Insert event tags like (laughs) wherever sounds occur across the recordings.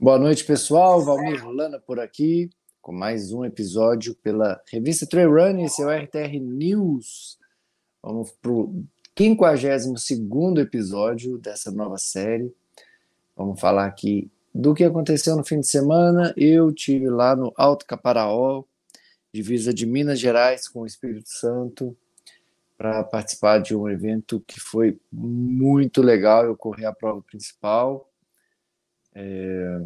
Boa noite, pessoal. Valmir Lana por aqui, com mais um episódio pela revista Trail Run e seu RTR News. Vamos para o 52 episódio dessa nova série. Vamos falar aqui do que aconteceu no fim de semana. Eu tive lá no Alto Caparaó, divisa de Minas Gerais com o Espírito Santo, para participar de um evento que foi muito legal. Eu corri a prova principal é,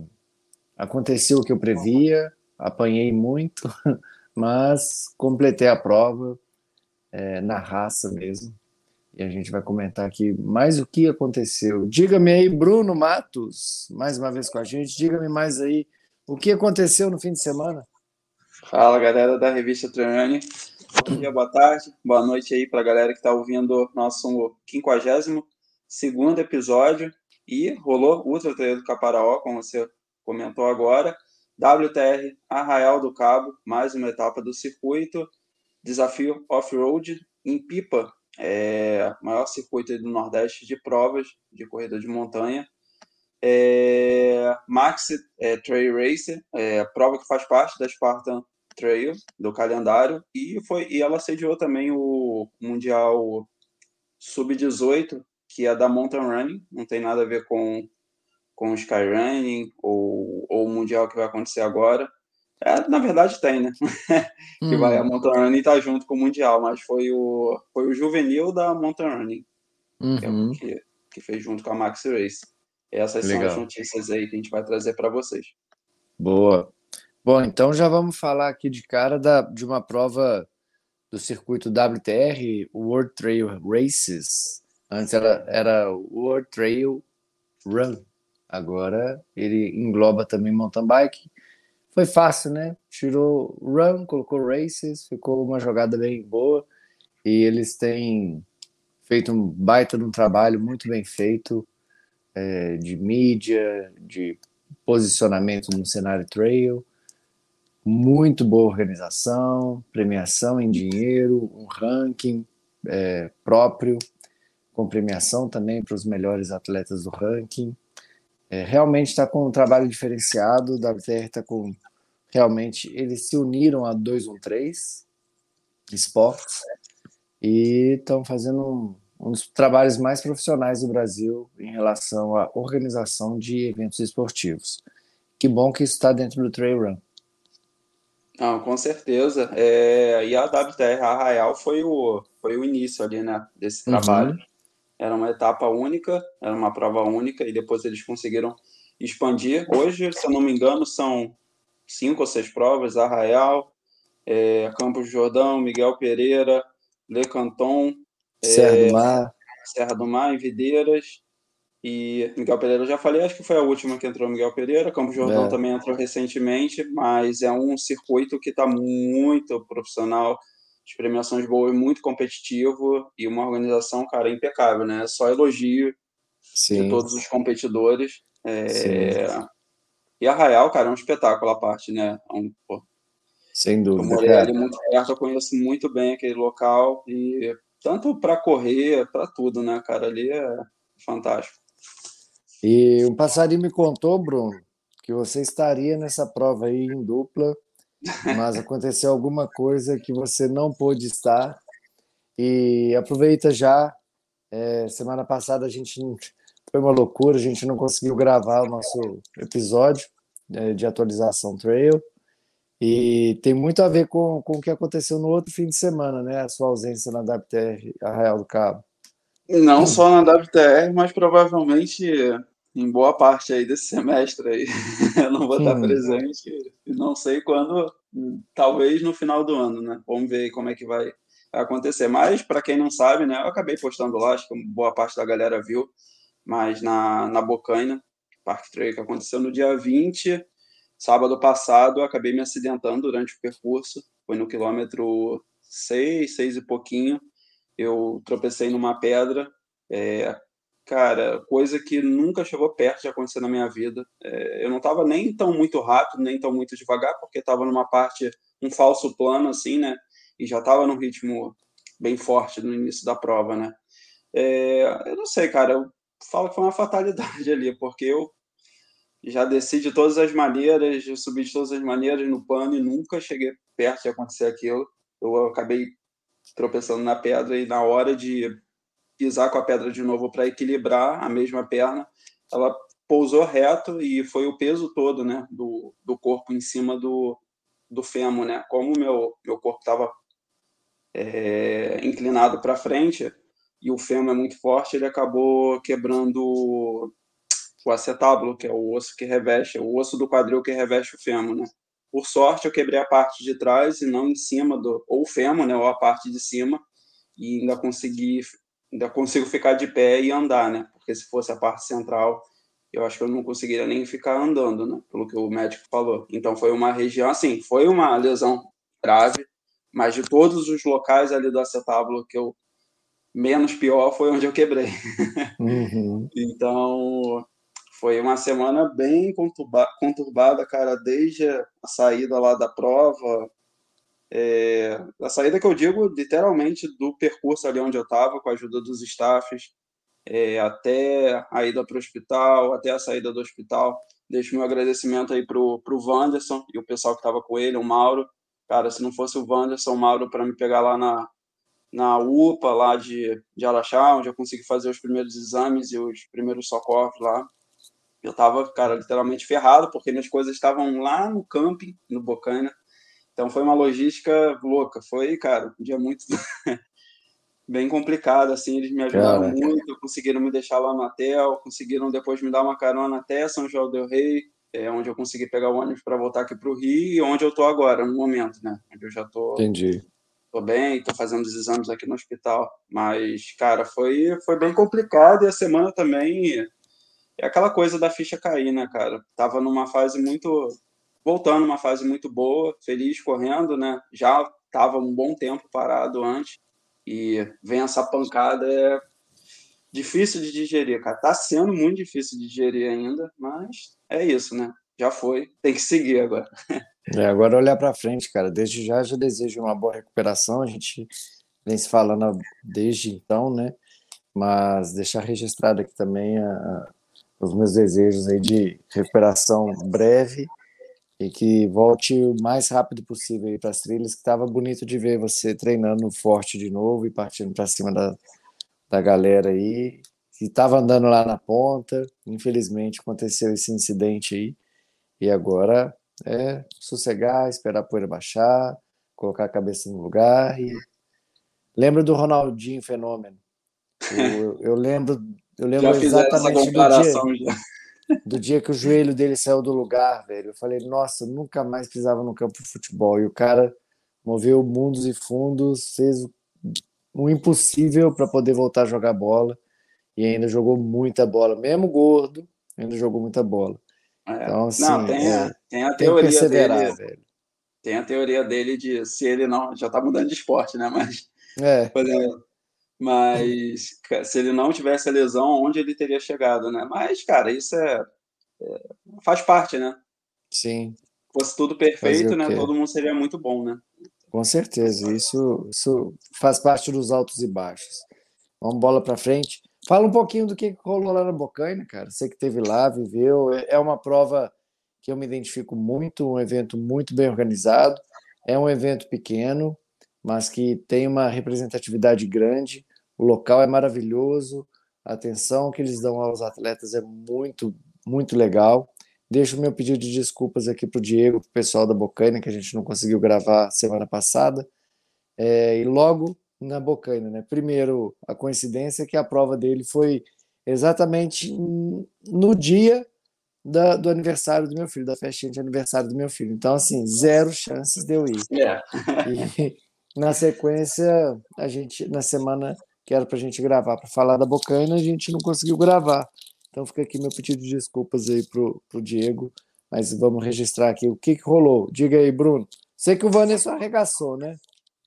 aconteceu o que eu previa, apanhei muito, (laughs) mas completei a prova é, na raça mesmo. E a gente vai comentar aqui mais o que aconteceu. Diga-me aí, Bruno Matos, mais uma vez com a gente. Diga-me mais aí o que aconteceu no fim de semana. Fala, galera da revista Treinane. Bom dia, boa tarde, boa noite aí para a galera que está ouvindo nosso 52 episódio. E rolou Ultra do Caparaó, como você comentou agora. WTR Arraial do Cabo, mais uma etapa do circuito. Desafio off-road em Pipa, é, maior circuito do Nordeste de provas de corrida de montanha. É, Max é, Trail Racer, é, prova que faz parte da Spartan Trail do calendário e foi e ela sediou também o Mundial Sub-18 que é da Mountain Running, não tem nada a ver com, com o Skyrunning ou, ou o Mundial que vai acontecer agora. É, na verdade tem, né? (laughs) que hum. vai, a Mountain Running tá junto com o Mundial, mas foi o, foi o juvenil da Mountain Running, uhum. que, é uhum. que, que, fez junto com a Max Race. Essas Legal. são as notícias aí que a gente vai trazer para vocês. Boa. Bom, então já vamos falar aqui de cara da, de uma prova do circuito WTR, World Trail Races, Antes era, era World Trail Run. Agora ele engloba também mountain bike. Foi fácil, né? Tirou run, colocou races, ficou uma jogada bem boa. E eles têm feito um baita de um trabalho muito bem feito é, de mídia, de posicionamento no cenário trail. Muito boa organização, premiação em dinheiro, um ranking é, próprio com premiação também para os melhores atletas do ranking. É, realmente está com um trabalho diferenciado, o WTR está com. Realmente, eles se uniram a 213 Esportes e estão fazendo um, um dos trabalhos mais profissionais do Brasil em relação à organização de eventos esportivos. Que bom que isso está dentro do Trail Run. Não, com certeza. É, e a WTR Arraial foi o, foi o início ali, né, desse uhum. trabalho. Uhum. Era uma etapa única, era uma prova única, e depois eles conseguiram expandir. Hoje, se eu não me engano, são cinco ou seis provas: Arraial, é, Campos Jordão, Miguel Pereira, Le Canton, Serra é, do Mar. Serra do Mar, em Videiras. E Miguel Pereira, eu já falei, acho que foi a última que entrou Miguel Pereira. Campos Jordão é. também entrou recentemente, mas é um circuito que está muito profissional de premiações boas, muito competitivo e uma organização, cara, impecável, né? Só elogio Sim. de todos os competidores. É... E Arraial, cara, é um espetáculo a parte, né? É um, pô, Sem dúvida. Eu morei ali muito perto, eu conheço muito bem aquele local e tanto para correr, para tudo, né, cara? Ali é fantástico. E um passarinho me contou, Bruno, que você estaria nessa prova aí em dupla mas aconteceu alguma coisa que você não pôde estar. E aproveita já. É, semana passada a gente foi uma loucura, a gente não conseguiu gravar o nosso episódio é, de atualização trail. E tem muito a ver com, com o que aconteceu no outro fim de semana, né? A sua ausência na WTR Arraial do Cabo. Não só na WTR, mas provavelmente em boa parte aí desse (laughs) semestre aí. eu não vou estar hum. presente e não sei quando, talvez no final do ano, né? Vamos ver como é que vai acontecer. Mas, para quem não sabe, né, eu acabei postando lá, acho que boa parte da galera viu, mas na, na Bocaina, Parque Trail, que aconteceu no dia 20, sábado passado, eu acabei me acidentando durante o percurso, foi no quilômetro 6, 6 e pouquinho, eu tropecei numa pedra, é, cara, coisa que nunca chegou perto de acontecer na minha vida. É, eu não estava nem tão muito rápido, nem tão muito devagar, porque estava numa parte, um falso plano, assim, né? E já estava num ritmo bem forte no início da prova, né? É, eu não sei, cara, eu falo que foi uma fatalidade (laughs) ali, porque eu já desci de todas as maneiras, já subi de todas as maneiras no pano e nunca cheguei perto de acontecer aquilo. Eu acabei tropeçando na pedra e na hora de pisar com a pedra de novo para equilibrar a mesma perna, ela pousou reto e foi o peso todo, né, do, do corpo em cima do, do fêmur, né? Como meu meu corpo estava é, inclinado para frente e o fêmur é muito forte, ele acabou quebrando o acetábulo, que é o osso que reveste, o osso do quadril que reveste o fêmur, né? Por sorte, eu quebrei a parte de trás e não em cima do ou o fêmur, né, ou a parte de cima, e ainda consegui ainda consigo ficar de pé e andar, né? Porque se fosse a parte central, eu acho que eu não conseguiria nem ficar andando, né? Pelo que o médico falou. Então foi uma região assim, foi uma lesão grave, mas de todos os locais ali do acetábulo que eu menos pior foi onde eu quebrei. (laughs) Uhum. então foi uma semana bem conturba, conturbada, cara, desde a saída lá da prova, é, a saída que eu digo literalmente do percurso ali onde eu estava, com a ajuda dos staffs, é, até a ida para o hospital, até a saída do hospital. Deixo meu agradecimento aí para o Wanderson e o pessoal que estava com ele, o Mauro. Cara, se não fosse o Wanderson, o Mauro, para me pegar lá na, na UPA, lá de, de Araxá, onde eu consegui fazer os primeiros exames e os primeiros socorros lá. Eu estava, cara, literalmente ferrado, porque minhas coisas estavam lá no camping, no Bocaina. Então foi uma logística louca. Foi, cara, um dia muito (laughs) bem complicado, assim, eles me ajudaram Caraca. muito, conseguiram me deixar lá no hotel, conseguiram depois me dar uma carona até São João del Rei, é, onde eu consegui pegar o ônibus para voltar aqui para o Rio e onde eu estou agora, no momento, né? Onde eu já estou. Entendi. Tô bem, tô fazendo os exames aqui no hospital, mas, cara, foi, foi bem complicado e a semana também é aquela coisa da ficha cair, né, cara? Tava numa fase muito. Voltando numa fase muito boa, feliz correndo, né? Já tava um bom tempo parado antes, e vem essa pancada, é difícil de digerir, cara. Tá sendo muito difícil de digerir ainda, mas é isso, né? Já foi, tem que seguir agora. É, agora olhar para frente, cara. Desde já já desejo uma boa recuperação. A gente vem se falando desde então, né? Mas deixar registrado aqui também a, os meus desejos aí de recuperação breve e que volte o mais rápido possível para as trilhas, que estava bonito de ver você treinando forte de novo e partindo para cima da, da galera aí, que estava andando lá na ponta, infelizmente aconteceu esse incidente aí, e agora é sossegar, esperar a poeira baixar, colocar a cabeça no lugar e lembro do Ronaldinho Fenômeno. (laughs) Eu, eu lembro eu lembro exatamente do dia, do dia que o joelho dele saiu do lugar, velho. Eu falei, nossa, nunca mais pisava no campo de futebol. E o cara moveu mundos e fundos, fez o impossível para poder voltar a jogar bola. E ainda jogou muita bola, mesmo gordo, ainda jogou muita bola. É. Então, assim, não, tem, a, é, tem a teoria tem dele. Velho. Tem a teoria dele de se ele não. Já tá mudando de esporte, né? Mas. É. Por exemplo, mas se ele não tivesse a lesão, onde ele teria chegado, né? Mas, cara, isso é, é faz parte, né? Sim. Se fosse tudo perfeito, né? Todo mundo seria muito bom, né? Com certeza, isso, isso faz parte dos altos e baixos. Vamos bola para frente. Fala um pouquinho do que rolou lá na Bocaina, cara. Você que teve lá, viveu. É, é uma prova que eu me identifico muito, um evento muito bem organizado. É um evento pequeno, mas que tem uma representatividade grande. O local é maravilhoso, a atenção que eles dão aos atletas é muito, muito legal. Deixo o meu pedido de desculpas aqui para o Diego, para o pessoal da Bocaina, que a gente não conseguiu gravar semana passada. É, e logo na Bocaina, né? Primeiro, a coincidência é que a prova dele foi exatamente no dia da, do aniversário do meu filho, da festinha de aniversário do meu filho. Então, assim, zero chances de eu ir. Yeah. E, (laughs) na sequência, a gente, na semana que era para a gente gravar para falar da Bocaina, a gente não conseguiu gravar. Então fica aqui meu pedido de desculpas aí pro, pro Diego, mas vamos registrar aqui o que, que rolou. Diga aí, Bruno. Sei que o Vanessa arregaçou, né?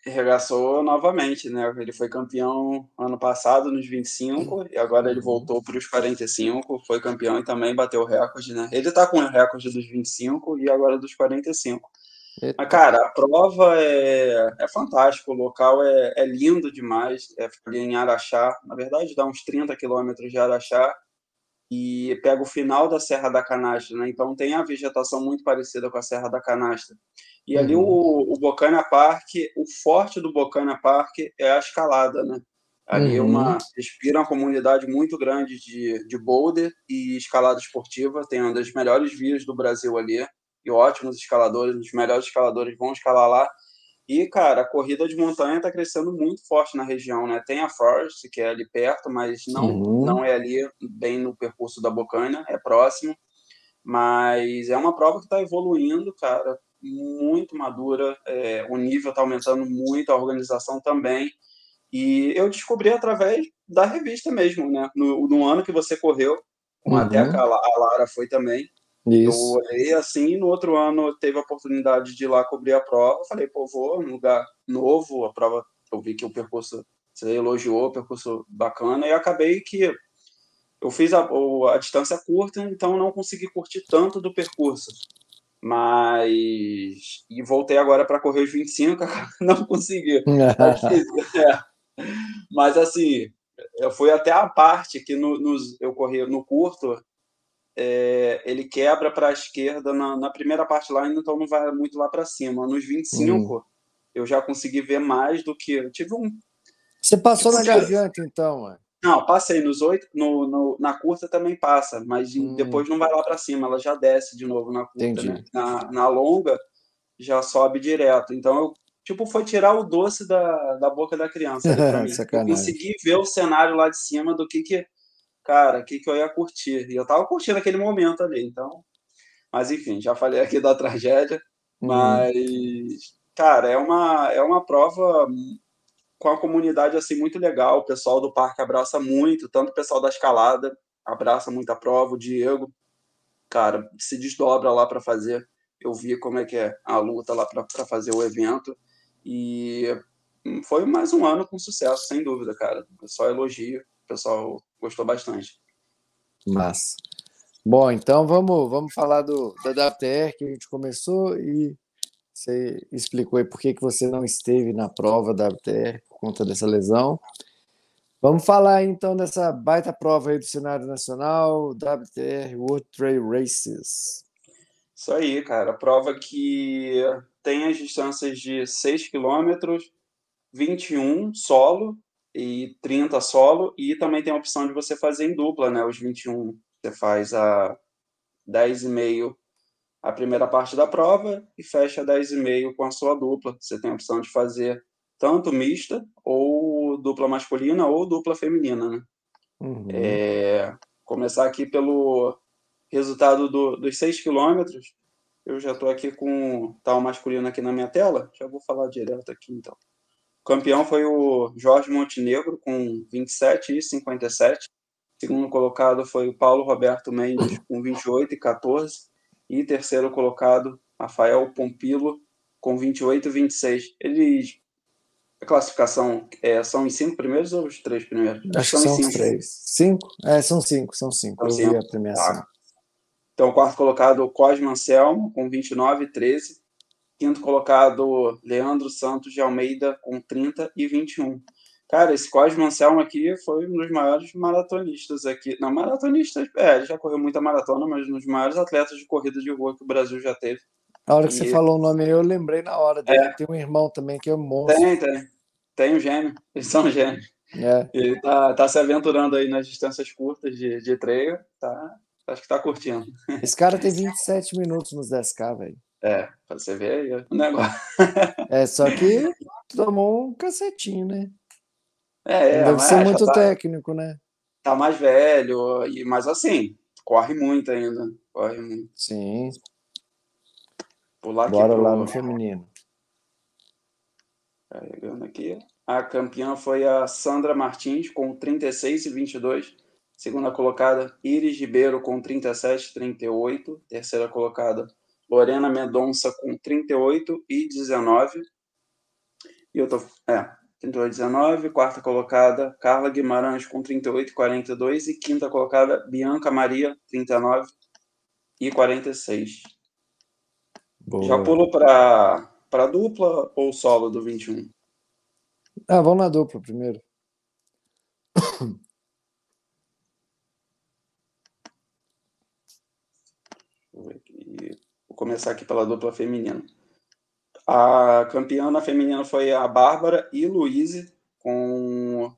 Arregaçou novamente, né? Ele foi campeão ano passado nos 25 e agora ele voltou para os 45, foi campeão e também bateu o recorde, né? Ele está com o recorde dos 25 e agora dos 45. Mas, cara, a prova é, é fantástica, o local é, é lindo demais, é ali em Araxá, na verdade dá uns 30 quilômetros de Araxá, e pega o final da Serra da Canastra, né? Então tem a vegetação muito parecida com a Serra da Canastra. E ali uhum. o, o Bocana Park, o forte do Bocana Park é a escalada, né? Ali é uhum. uma respira uma comunidade muito grande de, de boulder e escalada esportiva. Tem uma das melhores vias do Brasil ali e ótimos escaladores, os melhores escaladores vão escalar lá. E, cara, a corrida de montanha está crescendo muito forte na região, né? Tem a Forest, que é ali perto, mas não, uhum. não é ali bem no percurso da Bocaina, é próximo. Mas é uma prova que está evoluindo, cara, muito madura. É, o nível está aumentando muito, a organização também. E eu descobri através da revista mesmo, né? No, no ano que você correu, uhum. até a, a Lara foi também. Isso. Eu olhei assim, no outro ano teve a oportunidade de ir lá cobrir a prova. Falei, pô, vou num lugar novo, a prova, eu vi que o percurso, você elogiou, o percurso bacana, e acabei que eu fiz a, a distância curta, então não consegui curtir tanto do percurso. Mas. E voltei agora para correr os 25, (laughs) não consegui. (laughs) é. Mas assim, eu fui até a parte que no, nos, eu corri no curto, é, ele quebra para a esquerda na, na, primeira parte lá, então não vai muito lá para cima. Nos 25, hum. eu já consegui ver mais do que. Eu tive um. Você passou tipo, na garganta, então, mano. Não, passei nos oito, no, no, na curta também passa, mas hum. depois não vai lá para cima, ela já desce de novo na curta, né? Na, na longa já sobe direto. Então eu tipo foi tirar o doce da, da boca da criança. (laughs) mim. eu consegui ver o cenário lá de cima do que que cara, o que, que eu ia curtir. E eu tava curtindo aquele momento ali, então. Mas enfim, já falei aqui da tragédia, uhum. mas cara, é uma é uma prova com a comunidade assim muito legal. O pessoal do parque abraça muito, tanto o pessoal da escalada abraça muito a prova, o Diego, cara, se desdobra lá para fazer. Eu vi como é que é a luta lá para fazer o evento e foi mais um ano com sucesso, sem dúvida, cara. Só elogio pessoal gostou bastante. Massa. Bom, então vamos, vamos falar do, da WTR que a gente começou e você explicou aí por que, que você não esteve na prova da WTR por conta dessa lesão. Vamos falar então dessa baita prova aí do cenário nacional, WTR World Trail Races. Isso aí, cara. Prova que tem as distâncias de 6 km, 21 solo e 30 solo, e também tem a opção de você fazer em dupla, né? Os 21 você faz a 10,5 a primeira parte da prova e fecha 10,5 com a sua dupla. Você tem a opção de fazer tanto mista, ou dupla masculina, ou dupla feminina, né? Uhum. É, começar aqui pelo resultado do, dos 6 quilômetros. Eu já estou aqui com tal masculino aqui na minha tela. Já vou falar direto aqui, então campeão foi o Jorge Montenegro, com 27 e 57. Segundo colocado foi o Paulo Roberto Mendes, com 28 e 14. E terceiro colocado, Rafael Pompilo, com 28 e 26. Eles. A classificação é, são os cinco primeiros ou os três primeiros? Acho, Acho que são, os três. Cinco? É, são cinco, são cinco. São Eu vi a premiação. Tá. Então, quarto colocado, Cosme Anselmo, com 29 e 13. Quinto colocado, Leandro Santos de Almeida, com 30 e 21. Cara, esse Cosme Anselmo aqui foi um dos maiores maratonistas aqui. Não, maratonistas, é, ele já correu muita maratona, mas um dos maiores atletas de corrida de rua que o Brasil já teve. Na hora que e... você falou o nome, eu lembrei na hora dele. É. Tem um irmão também que é um monstro. Tem, tem. Tem um gêmeo. Eles são (laughs) gêmeos. É. Ele tá, tá se aventurando aí nas distâncias curtas de, de treino. Tá, acho que tá curtindo. Esse cara tem 27 minutos nos 10K, velho. É, pra você ver aí o negócio. (laughs) É, só que tomou um cacetinho, né? É, é Deve ser muito tá, técnico, né? Tá mais velho, e, mas assim, corre muito ainda. Corre muito. Sim. Pular Bora pro... lá no feminino. Carregando aqui. A campeã foi a Sandra Martins, com 36 e 22. Segunda colocada, Iris Ribeiro, com 37 e 38. Terceira colocada, Lorena Mendonça com 38 e 19. E eu tô. É, 38 e 19. Quarta colocada, Carla Guimarães com 38 e 42. E quinta colocada, Bianca Maria, 39 e 46. Boa. Já pulo para dupla ou solo do 21? Ah, vamos na dupla primeiro. Começar aqui pela dupla feminina. A campeã na feminina foi a Bárbara e Luíse, com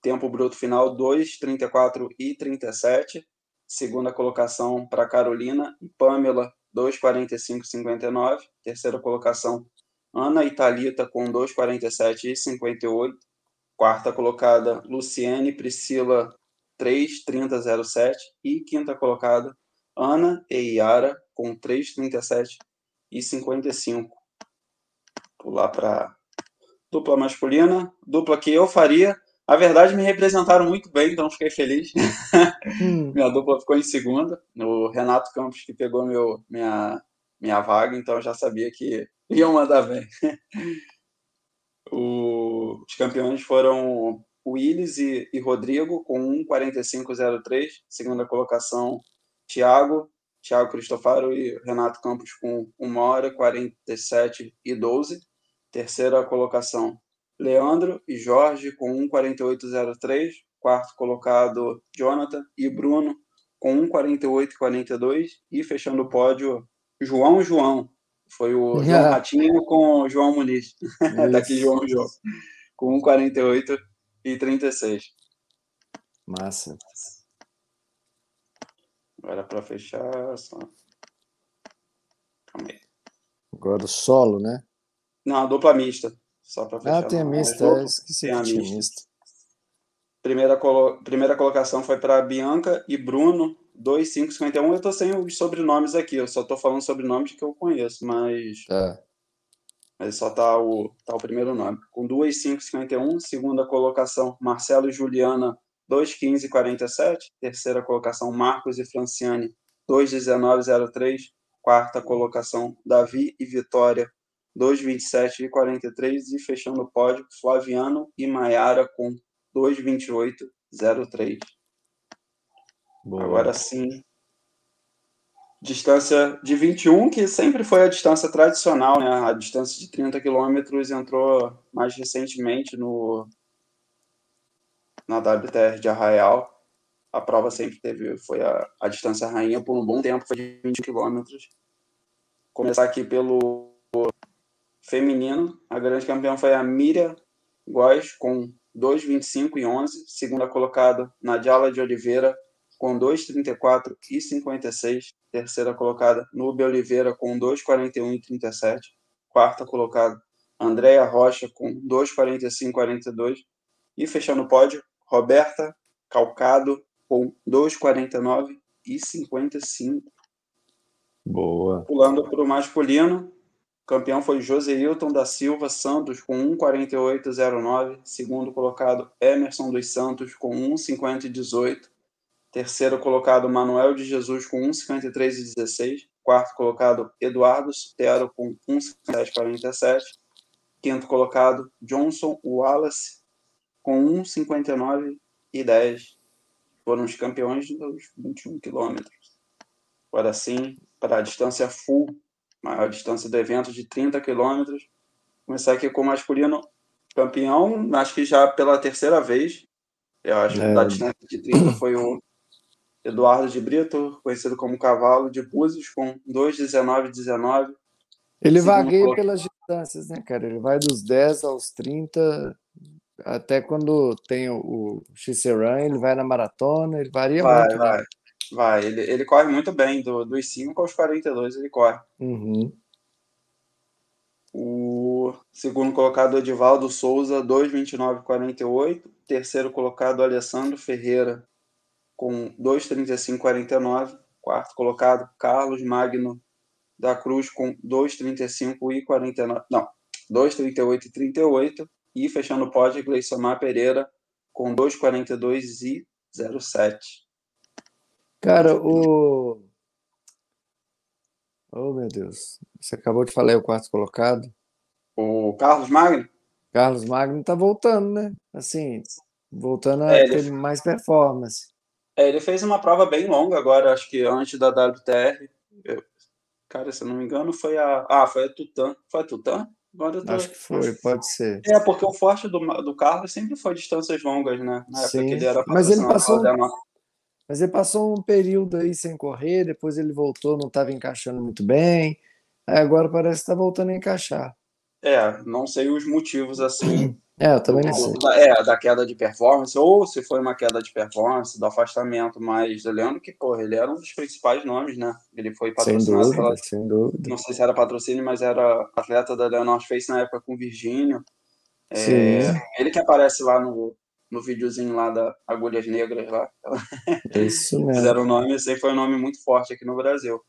tempo bruto final 2, 34 e 37. Segunda colocação para Carolina e Pamela, 2,45 e 59. Terceira colocação, Ana Italita, com 2,47 e 58. Quarta colocada, Luciene Priscila, 3,30,07. E quinta colocada, Ana e Yara, com 3,37 e 55. Pular para dupla masculina, dupla que eu faria. A verdade, me representaram muito bem, então fiquei feliz. Hum. (laughs) minha dupla ficou em segunda. O Renato Campos, que pegou meu, minha, minha vaga, então eu já sabia que iam mandar bem. (laughs) o, os campeões foram Willis e, e Rodrigo, com 1,45,03. Segunda colocação, Thiago, Thiago Cristofaro e Renato Campos com 1 hora 47 e 12. Terceira colocação, Leandro e Jorge com 1,48,03. Quarto colocado, Jonathan e Bruno com 1,48,42. E fechando o pódio, João João. Foi o (laughs) João Ratinho com o João Muniz. (laughs) Daqui João João. Com 1,48 e 36. Massa. Agora para fechar, só. Calma aí. Agora o solo, né? Não, a dupla mista. Só para fechar. Ah, tem a mista, é, esqueci tem a mista. mista. Primeira, colo... Primeira colocação foi para Bianca e Bruno, 2551. Eu estou sem os sobrenomes aqui, eu só estou falando sobrenomes que eu conheço, mas. É. Mas só tá o, tá o primeiro nome. Com 2551, segunda colocação, Marcelo e Juliana, 2,15,47. Terceira colocação, Marcos e Franciane, 2,19,03. Quarta colocação, Davi e Vitória, 2,27 e 43. E fechando o pódio, Flaviano e Maiara com 2,28,03. Agora sim, distância de 21, que sempre foi a distância tradicional, né? A distância de 30 quilômetros entrou mais recentemente no, na WTR de Arraial. A prova sempre teve, foi a, a distância rainha por um bom tempo, foi de 20 quilômetros. Começar aqui pelo feminino. A grande campeã foi a Miriam Góes, com 2,25 e 11. Segunda colocada, Nadiala de Oliveira, com 2,34 e 56. Terceira colocada, Nubia Oliveira, com 2,41 e 37. Quarta colocada, Andréia Rocha, com 2,45 e 42. E fechando o pódio, Roberta Calcado com 2,49 e 55. Boa. Pulando para o masculino, campeão foi Joseilton da Silva Santos com 1,48,09. Segundo colocado, Emerson dos Santos com 1,50,18. Terceiro colocado, Manuel de Jesus com 1,53,16. Quarto colocado, Eduardo Sutero com 1,57,47. Quinto colocado, Johnson Wallace com 1,59 e 10 foram os campeões dos 21 quilômetros. Agora sim, para a distância full, maior distância do evento de 30 quilômetros. Começar aqui com o masculino campeão, acho que já pela terceira vez. Eu acho é. que da distância de 30 foi o Eduardo de Brito, conhecido como Cavalo de Búzios, com 2,19,19. Ele vagueia pelas distâncias, né, cara? Ele vai dos 10 aos 30 até quando tem o, o ele vai na maratona, ele varia vai, muito. Né? Vai, né? vai. Ele, ele corre muito bem, do, dos 5 aos 42 ele corre. Uhum. O segundo colocado, Edivaldo Souza, 2,29,48. Terceiro colocado, Alessandro Ferreira, com 2,35,49. Quarto colocado, Carlos Magno da Cruz, com 2,35 e 49. Não, 2,38 e 38. E fechando o pódio, Gleisomar Pereira com 2,42 e 0,7. Cara, o. Oh, meu Deus. Você acabou de falar o quarto colocado. O Carlos Magno? Carlos Magno tá voltando, né? Assim, voltando a é, ter ele... mais performance. É, ele fez uma prova bem longa agora, acho que antes da WTR. Eu... Cara, se eu não me engano, foi a. Ah, foi a Tutan. Foi a Tutan? Agora tô... Acho que foi, pode ser. É, porque o forte do, do Carlos sempre foi distâncias longas, né? Na Sim, mas ele passou, Mas ele passou um período aí sem correr, depois ele voltou, não estava encaixando muito bem. Aí agora parece que está voltando a encaixar. É, não sei os motivos assim. É, eu também não sei. Da, é, da queda de performance, ou se foi uma queda de performance, do afastamento, mas eu lembro que, porra, ele era um dos principais nomes, né? Ele foi patrocinado sem dúvida, pela. Sem dúvida. Não sei se era patrocínio, mas era atleta da Leonard Face na época com o Virgínio. Sim. É, ele que aparece lá no, no videozinho lá da Agulhas Negras lá. Isso (laughs) mesmo. Fizeram o nome, esse aí foi um nome muito forte aqui no Brasil.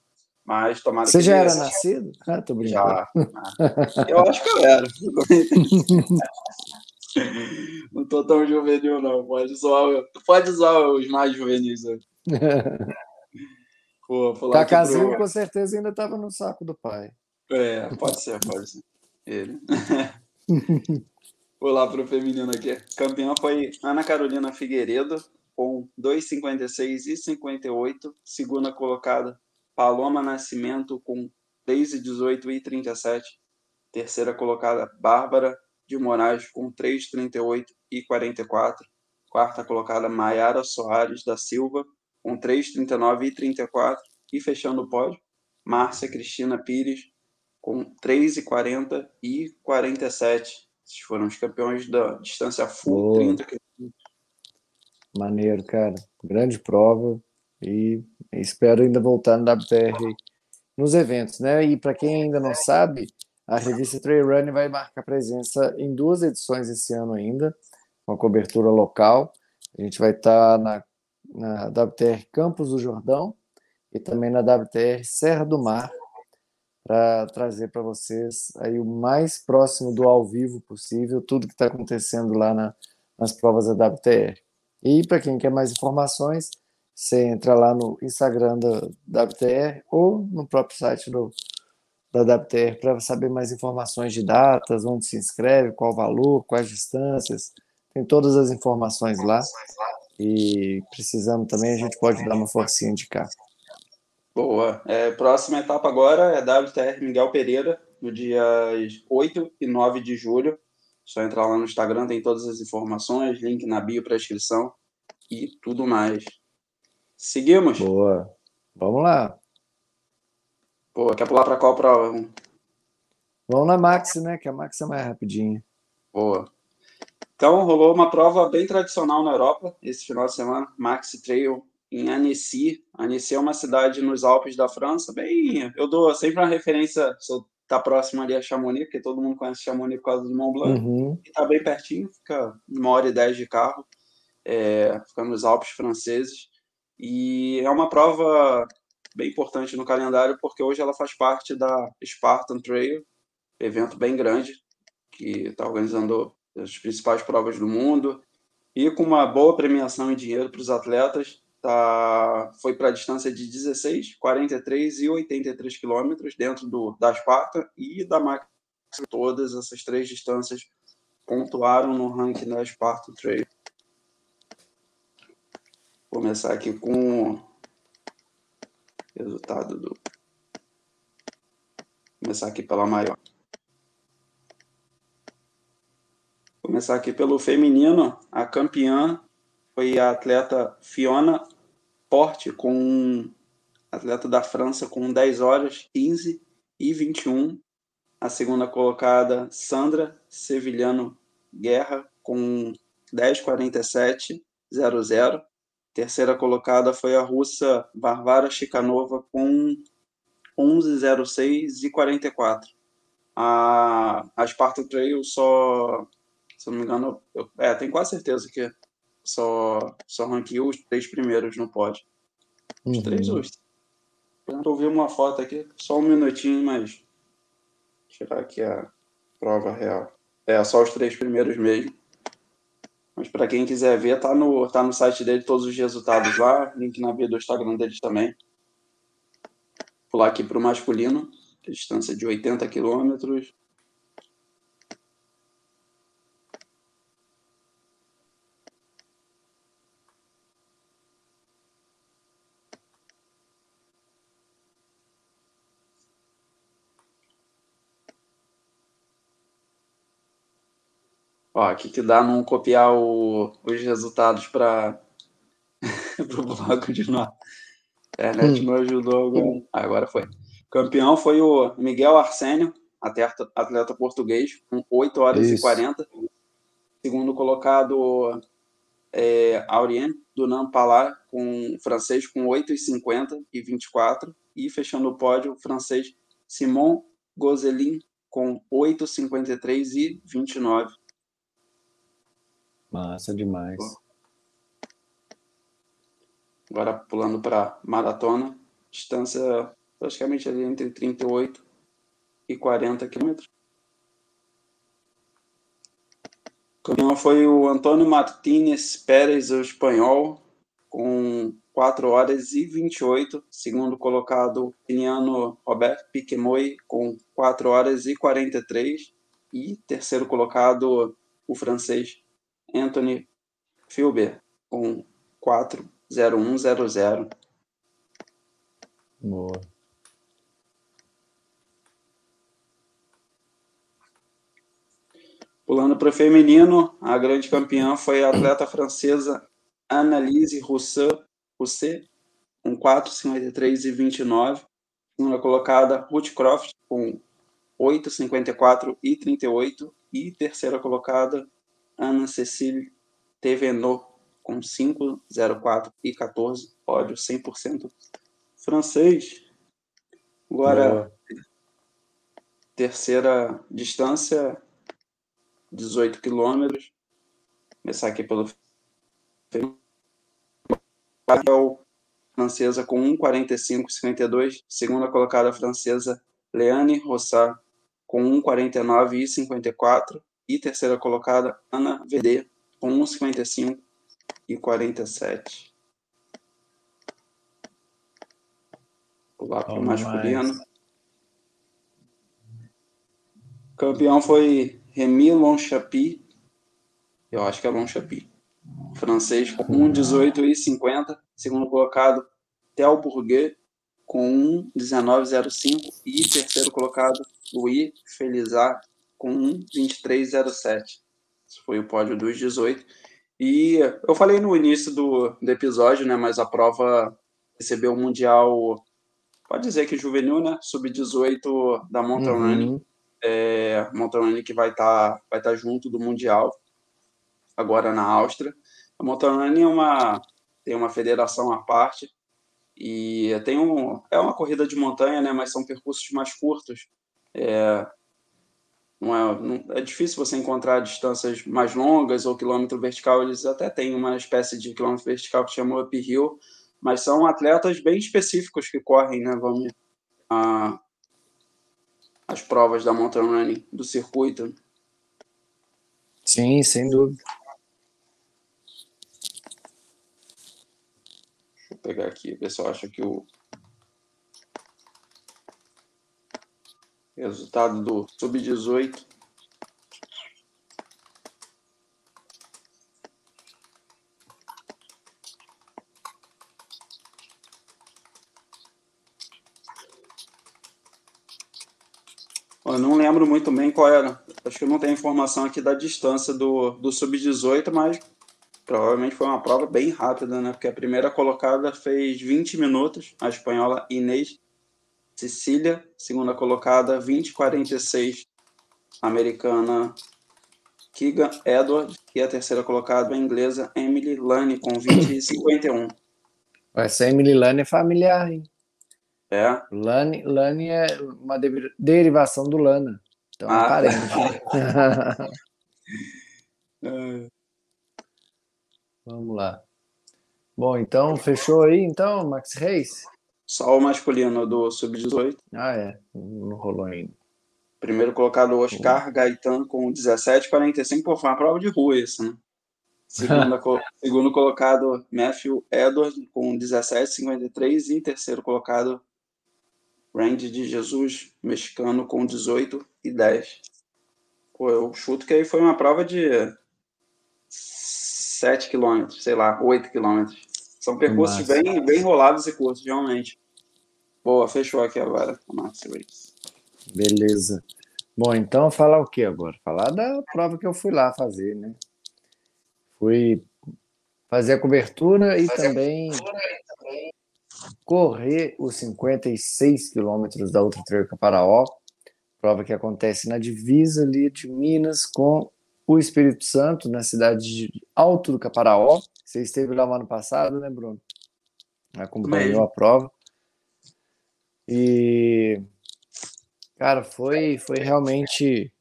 Mas tomara Você já era nascido? Ah, tô brincando. Já. Eu acho que eu era. (laughs) (laughs) Não tô tão juvenil, não. Pode zoar, pode zoar os mais juvenis. né? (laughs) Pô, falar aqui Cacazinho pro- com certeza ainda estava no saco do pai. É, pode ser, pode ser. Ele. (laughs) Vou lá pro feminino aqui. Campeã foi Ana Carolina Figueiredo, com 2,56 e 58. Segunda colocada, Paloma Nascimento, com 3,18 e 37. Terceira colocada, Bárbara de Moraes, com 3,38 e 44. Quarta colocada, Maiara Soares da Silva, com 3,39 e 34. E fechando o pódio, Márcia Cristina Pires, com 3,40 e 47. Esses foram os campeões da distância full Boa. 30 quilômetros. Maneiro, cara. Grande prova. E espero ainda voltar no WTR nos eventos, né? E para quem ainda não sabe, a revista Trail Running vai marcar presença em duas edições esse ano ainda, com a cobertura local. A gente vai estar na, na WTR Campos do Jordão e também na WTR Serra do Mar, para trazer para vocês aí o mais próximo do ao vivo possível, tudo que está acontecendo lá na, nas provas da WTR. E para quem quer mais informações, você entra lá no Instagram da WTR ou no próprio site do, da WTR para saber mais informações de datas, onde se inscreve, qual o valor, quais distâncias. Tem todas as informações lá. E precisando também, a gente pode dar uma forcinha de cá. Boa. É, próxima etapa agora é WTR Miguel Pereira, no dias 8 e 9 de julho. Só entrar lá no Instagram, tem todas as informações, link na bio para inscrição e tudo mais. Seguimos? Boa. Vamos lá. Pô, quer pular para qual prova? Vamos na Max, né? Que a Max é mais rapidinha. Boa. Então, rolou uma prova bem tradicional na Europa esse final de semana, Maxi Trail em Annecy. Annecy é uma cidade nos Alpes da França, bem... Eu dou sempre uma referência, se eu tá próximo ali a Chamonix, porque todo mundo conhece Chamonix por causa do Mont Blanc, Uhum. e tá bem pertinho, fica uma hora e dez de carro, é, fica nos Alpes franceses. E é uma prova bem importante no calendário, porque hoje ela faz parte da Spartan Trail, evento bem grande, que está organizando as principais provas do mundo, e com uma boa premiação em dinheiro para os atletas. Tá, foi para a distância de 16, 43 e 83 quilômetros dentro do, da Spartan e da Max. Todas essas três distâncias pontuaram no ranking da Spartan Trail. Vou começar aqui com resultado do. Começar aqui pela maior. Começar aqui pelo feminino. A campeã foi a atleta Fiona Porte, com atleta da França com 10 horas 15 e 21. A segunda colocada, Sandra Sevilhano Guerra, com 10,47 00. Terceira colocada foi a russa Varvara Chikanova com 11,06 e 44. A, a Sparta Trail só, se não me engano, eu, é, tenho quase certeza que só, só ranqueou os três primeiros no pódio. Os Uhum. três hoje. Eu vi uma foto aqui, só um minutinho, mas tirar aqui a prova real. É, só os três primeiros mesmo. Mas para quem quiser ver, tá no, tá no site dele todos os resultados lá, link na bio do Instagram deles também. Pular aqui para o masculino, distância de 80 quilômetros. Ó, aqui que dá não copiar o- os resultados para eu (laughs) bloco de novo. A internet hum. não ajudou agora. Agora foi. Campeão foi o Miguel Arsênio, atleta, atleta português, com 8 horas Isso. e 40. Segundo colocado, é, Aurien Dunan Palar, com francês, com 8 e 50 e 24. E fechando o pódio, o francês Simon Gozelin, com 8, 53 e 29. Massa demais. Agora pulando para maratona, distância praticamente ali entre 38 e 40 quilômetros. O campeão foi o Antônio Martínez Pérez, o espanhol, com 4 horas e 28. Segundo colocado, o keniano Roberto Piquemoy, com 4 horas e 43. E terceiro colocado, o francês Anthony Filber, com 40100. Boa. Pulando para o feminino, a grande campeã foi a atleta francesa Annalise Rousseau, Rousset, com 4,53 e 29. Segunda colocada, Ruth Croft, com 8,54 e 38. E terceira colocada, Ana Cecília Tevenot, com 5,04 e 14. Pódio 100% francês. Agora, Boa. terceira distância, 18 quilômetros. Começar aqui pelo francesa com 1,45,52. Segunda colocada francesa Leane Rossard com 1,49 e 54. Terceira colocada Ana VD com 1,55 e 47. Pular para o masculino. Campeão foi Remy Lonchapi. Eu acho que é Lonchapi. Francês com 1,18 e 50. Segundo colocado, Theo Bourguet com 1,19,05. E terceiro colocado, Louis Felizard com 1,23,07. Esse foi o pódio dos 18. E eu falei no início do, do episódio, né? Mas a prova recebeu o Mundial, pode dizer que juvenil, né? Sub-18 da Mountain uhum. Running é, Montanani que vai estar tá, vai tá junto do Mundial, agora na Áustria. A Montanani é uma, tem uma federação à parte e tem um, é uma corrida de montanha, né, mas são percursos mais curtos. É, não é, não, é difícil você encontrar distâncias mais longas ou quilômetro vertical. Eles até têm uma espécie de quilômetro vertical que chama uphill, mas são atletas bem específicos que correm, né? Vamos, a, as provas da mountain running do circuito. Sim, sem dúvida. Deixa eu pegar aqui, se eu acho que o resultado do sub-18 Eu não lembro muito bem qual era. Acho que não tenho informação aqui da distância do, do sub-18, mas provavelmente foi uma prova bem rápida, né? Porque a primeira colocada fez 20 minutos, a espanhola Inês Cecília, segunda colocada 20:46, a americana Keegan Edward e a terceira colocada a inglesa Emily Lane com 20:51. Essa Emily Lane é familiar, hein? É. Lani, Lani é uma derivação do Lana. Então, ah. parente. É. (laughs) Vamos lá. Bom, então, fechou aí, então, Max Reis? Só o masculino do Sub-18. Ah, é. Não rolou ainda. Primeiro colocado, Oscar uhum. Gaetan com 17,45. Pô, foi uma prova de rua isso, né? Segunda, (laughs) segundo colocado, Matthew Edward com 17,53. E terceiro colocado, Randy de Jesus, mexicano, com 18 e 10. Pô, eu chuto que aí foi uma prova de 7 quilômetros, sei lá, 8 quilômetros. São percursos bem, bem rolados e curtos, realmente. Boa, fechou aqui agora. Beleza. Bom, então falar o que agora? Falar da prova que eu fui lá fazer, né? Fui fazer a cobertura e também correr os 56 quilômetros da Ultra Trail Caparaó, prova que acontece na divisa ali de Minas com o Espírito Santo, na cidade de Alto do Caparaó. Você esteve lá no ano passado, né, Bruno? Acompanhou a prova. E, cara, foi, foi realmente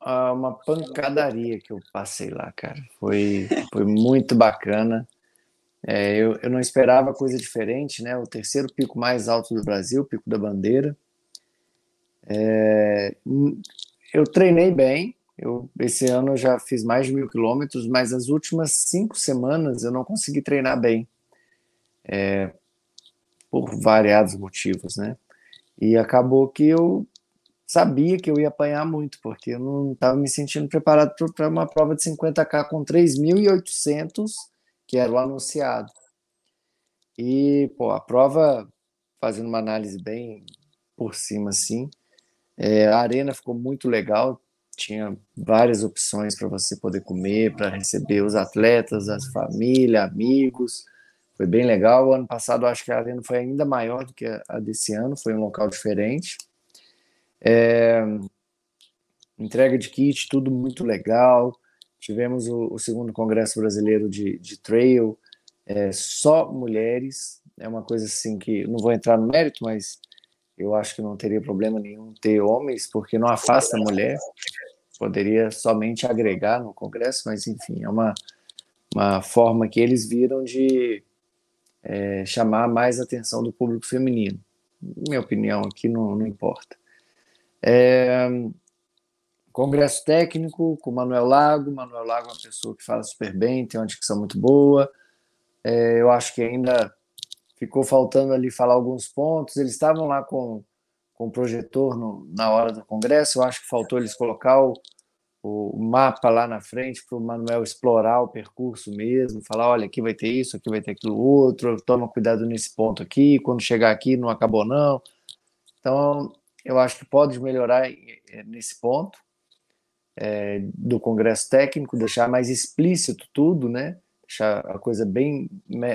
uma pancadaria que eu passei lá, cara. Foi, foi muito bacana. É, eu, eu não esperava coisa diferente, né? O terceiro pico mais alto do Brasil, o Pico da Bandeira. É, eu treinei bem. Eu, esse ano eu já fiz mais de mil quilômetros, mas as últimas cinco semanas eu não consegui treinar bem. É, por variados motivos, né? E acabou que eu sabia que eu ia apanhar muito, porque eu não estava me sentindo preparado para uma prova de 50K com 3.800, que era o anunciado. E, pô, a prova, fazendo uma análise bem por cima, assim, é, a arena ficou muito legal, tinha várias opções para você poder comer, para receber os atletas, as famílias, amigos. Foi bem legal. O ano passado, acho que a arena foi ainda maior do que a desse ano, foi um local diferente. É, entrega de kit, tudo muito legal. Tivemos o, o segundo Congresso Brasileiro de, de Trail, é, só mulheres. É uma coisa assim que não vou entrar no mérito, mas eu acho que não teria problema nenhum ter homens, porque não afasta a mulher. Poderia somente agregar no Congresso, mas enfim, é uma, uma forma que eles viram de é, chamar mais atenção do público feminino. Minha opinião aqui não, não importa. É, congresso técnico com Manuel Lago. Manuel Lago é uma pessoa que fala super bem, tem uma dicção muito boa. É, eu acho que ainda ficou faltando ali falar alguns pontos. Eles estavam lá com, com o projetor no, na hora do congresso. Eu acho que faltou eles colocar o, o mapa lá na frente para o Manuel explorar o percurso mesmo, falar, olha, aqui vai ter isso, aqui vai ter aquilo outro, toma cuidado nesse ponto aqui, quando chegar aqui não acabou não. Então, eu acho que pode melhorar eh, nesse ponto é, do Congresso Técnico, deixar mais explícito tudo, né? Deixar a coisa bem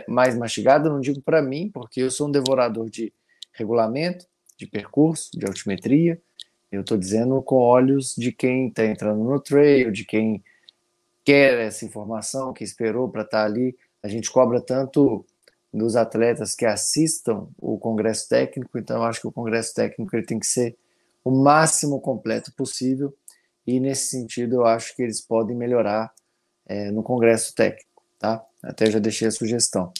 mais mastigada, não digo para mim, porque eu sou um devorador de regulamento, de percurso, de altimetria, eu estou dizendo com olhos de quem está entrando no trail, de quem quer essa informação, que esperou para estar tá ali. A gente cobra tanto dos atletas que assistam o congresso técnico, então eu acho que o congresso técnico ele tem que ser o máximo completo possível. E nesse sentido eu acho que eles podem melhorar é, no congresso técnico, tá? Até já deixei a sugestão.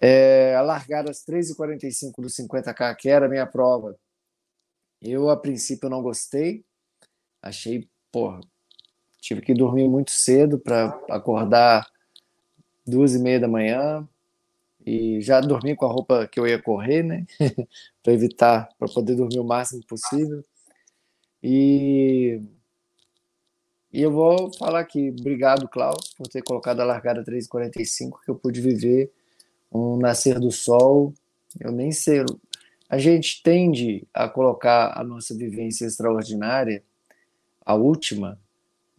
É, a largada às 3h45 do 50K, que era a minha prova, eu, a princípio, não gostei. Achei, porra, tive que dormir muito cedo para acordar duas e meia da manhã e já dormi com a roupa que eu ia correr, né? (laughs) para evitar, para poder dormir o máximo possível. E, e eu vou falar aqui, obrigado, Klaus, por ter colocado a largada 3h45, que eu pude viver um nascer do sol. Eu nem sei, a gente tende a colocar a nossa vivência extraordinária, a última,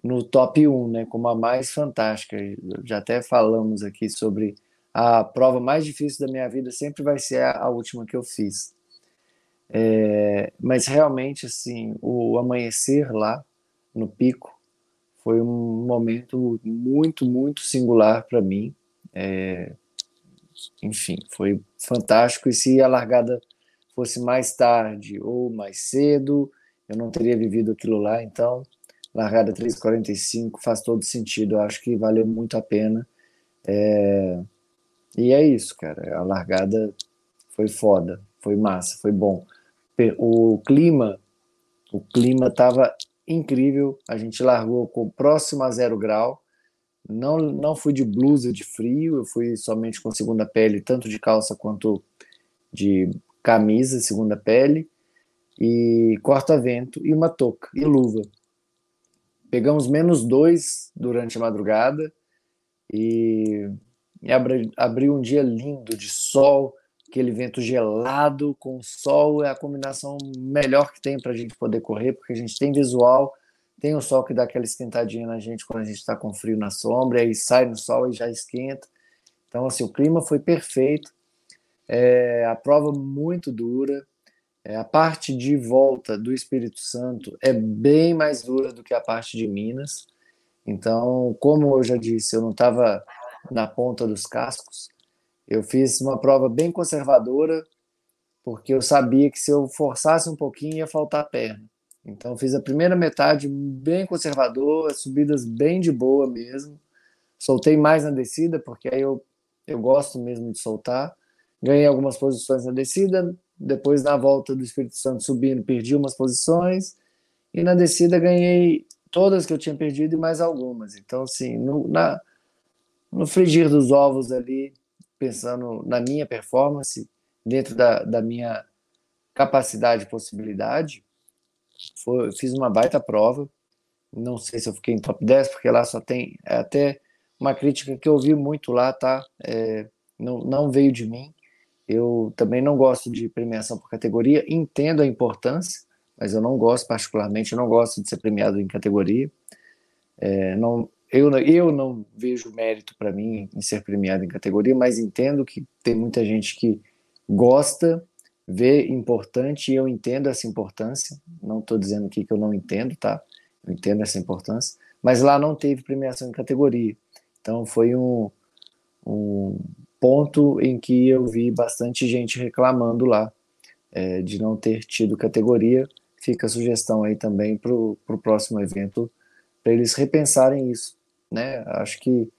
no top 1, né, como a mais fantástica. Já até falamos aqui sobre a prova mais difícil da minha vida, sempre vai ser a, a última que eu fiz. É, mas realmente, assim, o amanhecer lá no pico foi um momento muito, muito singular para mim. É, enfim, foi fantástico. E se a largada fosse mais tarde ou mais cedo, eu não teria vivido aquilo lá. Então, largada 3,45 faz todo sentido. Eu acho que valeu muito a pena. É... E é isso, cara. A largada foi foda, foi massa, foi bom. O clima, o clima estava incrível. A gente largou com próximo a zero grau. Não, não fui de blusa de frio, eu fui somente com segunda pele, tanto de calça quanto de camisa, segunda pele, e corta-vento, e uma touca, e luva. Pegamos menos dois durante a madrugada, e, e abri, abriu um dia lindo de sol, aquele vento gelado com sol é a combinação melhor que tem para a gente poder correr, porque a gente tem visual, tem o sol que dá aquela esquentadinha na gente quando a gente está com frio na sombra, aí sai no sol e já esquenta. Então, assim, o clima foi perfeito. É, a prova muito dura. É, a parte de volta do Espírito Santo é bem mais dura do que a parte de Minas. Então, como eu já disse, eu não estava na ponta dos cascos. Eu fiz uma prova bem conservadora, porque eu sabia que se eu forçasse um pouquinho ia faltar perna. Então, fiz a primeira metade bem conservadora, subidas bem de boa mesmo. Soltei mais na descida, porque aí eu, eu gosto mesmo de soltar. Ganhei algumas posições na descida, depois na volta do Espírito Santo subindo, perdi umas posições. E na descida ganhei todas que eu tinha perdido e mais algumas. Então, assim, no, na, no frigir dos ovos ali, pensando na minha performance, dentro da, da minha capacidade e possibilidade, foi, fiz uma baita prova. Não sei se eu fiquei em top 10, porque lá só tem é até uma crítica que eu ouvi muito lá, tá? É, não, não veio de mim. Eu também não gosto de premiação por categoria, entendo a importância, mas eu não gosto particularmente, eu não gosto de ser premiado em categoria. É, não, eu, eu não vejo mérito para mim em ser premiado em categoria, mas entendo que tem muita gente que gosta, vê importante e eu entendo essa importância. Não estou dizendo aqui que eu não entendo, tá? Eu entendo essa importância, mas lá não teve premiação em categoria. Então foi um, um ponto em que eu vi bastante gente reclamando lá é, de não ter tido categoria. Fica a sugestão aí também para o próximo evento, para eles repensarem isso né? Acho que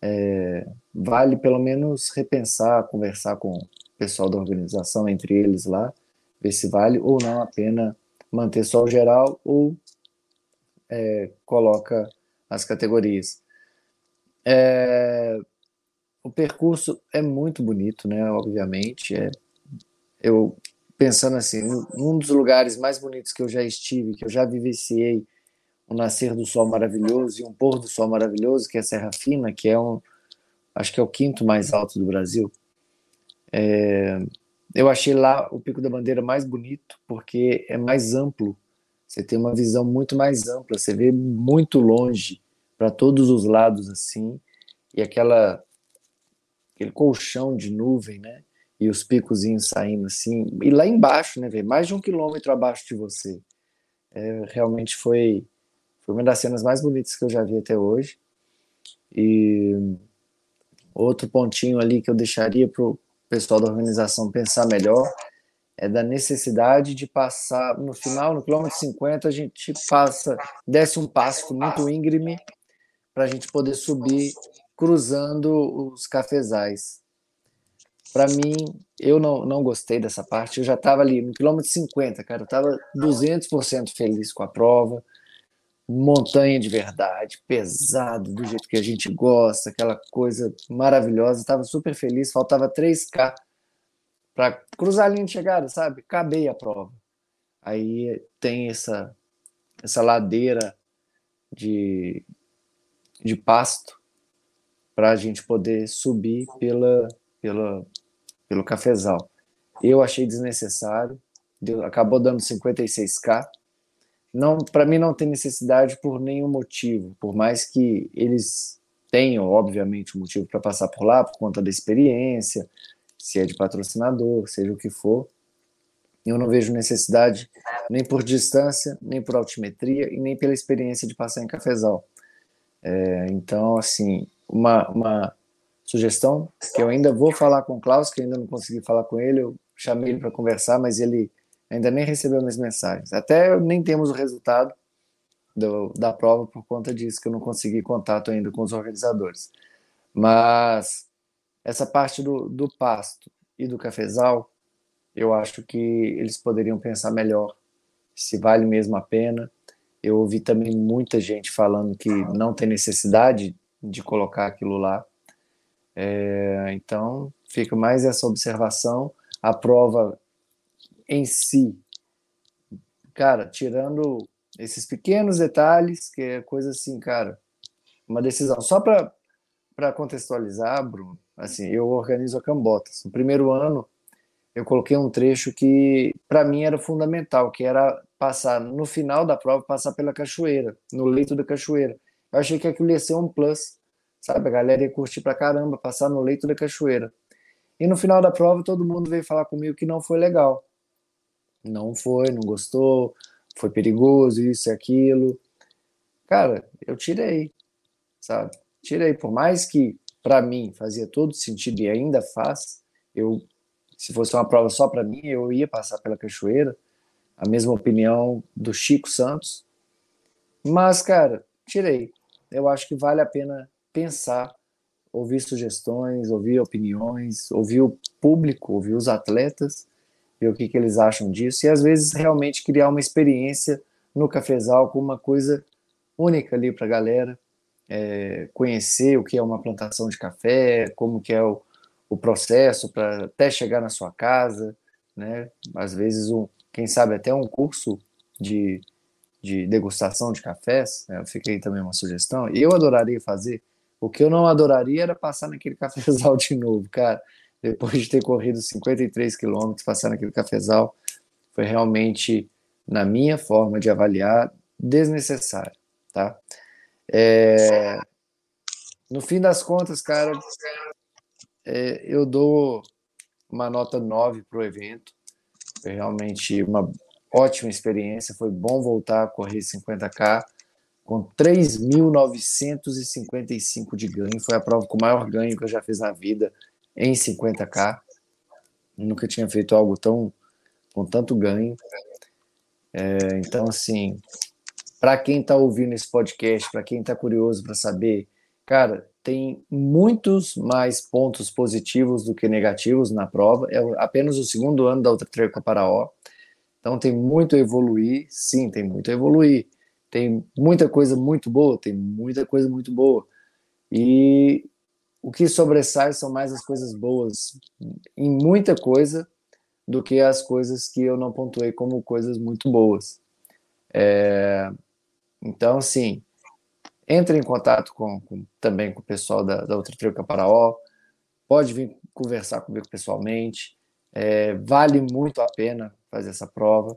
é, vale pelo menos repensar, conversar com o pessoal da organização, entre eles lá, ver se vale ou não a pena manter só o geral ou é, coloca as categorias. É, o percurso é muito bonito, né? Obviamente, é, eu pensando assim, um dos lugares mais bonitos que eu já estive, que eu já vivenciei um nascer do sol maravilhoso e um pôr do sol maravilhoso, que é a Serra Fina, que é um, acho que é o quinto mais alto do Brasil. É, eu achei lá o Pico da Bandeira mais bonito, porque é mais amplo, você tem uma visão muito mais ampla, você vê muito longe, para todos os lados, assim, e aquela aquele colchão de nuvem, né? E os picozinhos saindo assim, e lá embaixo, né, mais de um quilômetro abaixo de você. É, realmente foi foi uma das cenas mais bonitas que eu já vi até hoje. E outro pontinho ali que eu deixaria para o pessoal da organização pensar melhor é da necessidade de passar no final, no quilômetro 50, a gente passa, desce um passo muito íngreme para a gente poder subir cruzando os cafezais. Para mim, eu não, não gostei dessa parte. Eu já estava ali no quilômetro 50, cara. Eu estava 200% feliz com a prova montanha de verdade, pesado, do jeito que a gente gosta, aquela coisa maravilhosa. Estava super feliz, faltava 3K para cruzar a linha de chegada, sabe? Acabei a prova. Aí tem essa, essa ladeira de, de pasto para a gente poder subir pela, pela, pelo cafezal. Eu achei desnecessário, deu, acabou dando 56K não para mim não tem necessidade por nenhum motivo, por mais que eles tenham, obviamente, um motivo para passar por lá, por conta da experiência, se é de patrocinador, seja o que for. Eu não vejo necessidade nem por distância, nem por altimetria e nem pela experiência de passar em cafezal. É, então, assim, uma, uma sugestão que eu ainda vou falar com o Klaus, que ainda não consegui falar com ele, eu chamei ele para conversar, mas ele ainda nem recebeu minhas mensagens. Até nem temos o resultado do, da prova por conta disso, que eu não consegui contato ainda com os organizadores. Mas essa parte do, do pasto e do cafezal, eu acho que eles poderiam pensar melhor se vale mesmo a pena. Eu ouvi também muita gente falando que não tem necessidade de colocar aquilo lá. É, então, fica mais essa observação. A prova em si. Cara, tirando esses pequenos detalhes, que é coisa assim, cara, uma decisão. Só para contextualizar, Bruno, assim, eu organizo a Cambotas. No primeiro ano, eu coloquei um trecho que, para mim, era fundamental, que era passar no final da prova, passar pela cachoeira, no leito da cachoeira. Eu achei que aquilo ia ser um plus, sabe? A galera ia curtir pra caramba, passar no leito da cachoeira. E no final da prova, todo mundo veio falar comigo que não foi legal. Não foi, não gostou, foi perigoso, isso e aquilo. Cara, eu tirei, sabe? Tirei, por mais que para mim fazia todo sentido e ainda faz, eu se fosse uma prova só para mim, eu ia passar pela cachoeira. A mesma opinião do Chico Santos. Mas, cara, tirei. Eu acho que vale a pena pensar, ouvir sugestões, ouvir opiniões, ouvir o público, ouvir os atletas, ver o que, que eles acham disso e às vezes realmente criar uma experiência no cafezal com uma coisa única ali para a galera é, conhecer o que é uma plantação de café, como que é o, o processo para até chegar na sua casa, né? Às vezes, um, quem sabe até um curso de, de degustação de cafés, né? fica aí também uma sugestão. Eu adoraria fazer. O que eu não adoraria era passar naquele cafezal de novo, cara. Depois de ter corrido 53 quilômetros, passar naquele cafezal, foi realmente, na minha forma de avaliar, desnecessário, tá? É, no fim das contas, cara, é, eu dou uma nota 9 para o evento. Foi realmente uma ótima experiência. Foi bom voltar a correr 50K com 3.955 de ganho. Foi a prova com o maior ganho que eu já fiz na vida em 50K. Nunca tinha feito algo tão com tanto ganho. É, então, assim, para quem está ouvindo esse podcast, para quem está curioso para saber, cara, tem muitos mais pontos positivos do que negativos na prova. É apenas o segundo ano da Ultra Trail Caparaó. Então tem muito a evoluir, sim, tem muito a evoluir. Tem muita coisa muito boa, tem muita coisa muito boa. E o que sobressai são mais as coisas boas em muita coisa do que as coisas que eu não pontuei como coisas muito boas. É, então, sim, entre em contato com, com, também com o pessoal da, da Outra Trio Caparaó, pode vir conversar comigo pessoalmente, é, vale muito a pena fazer essa prova.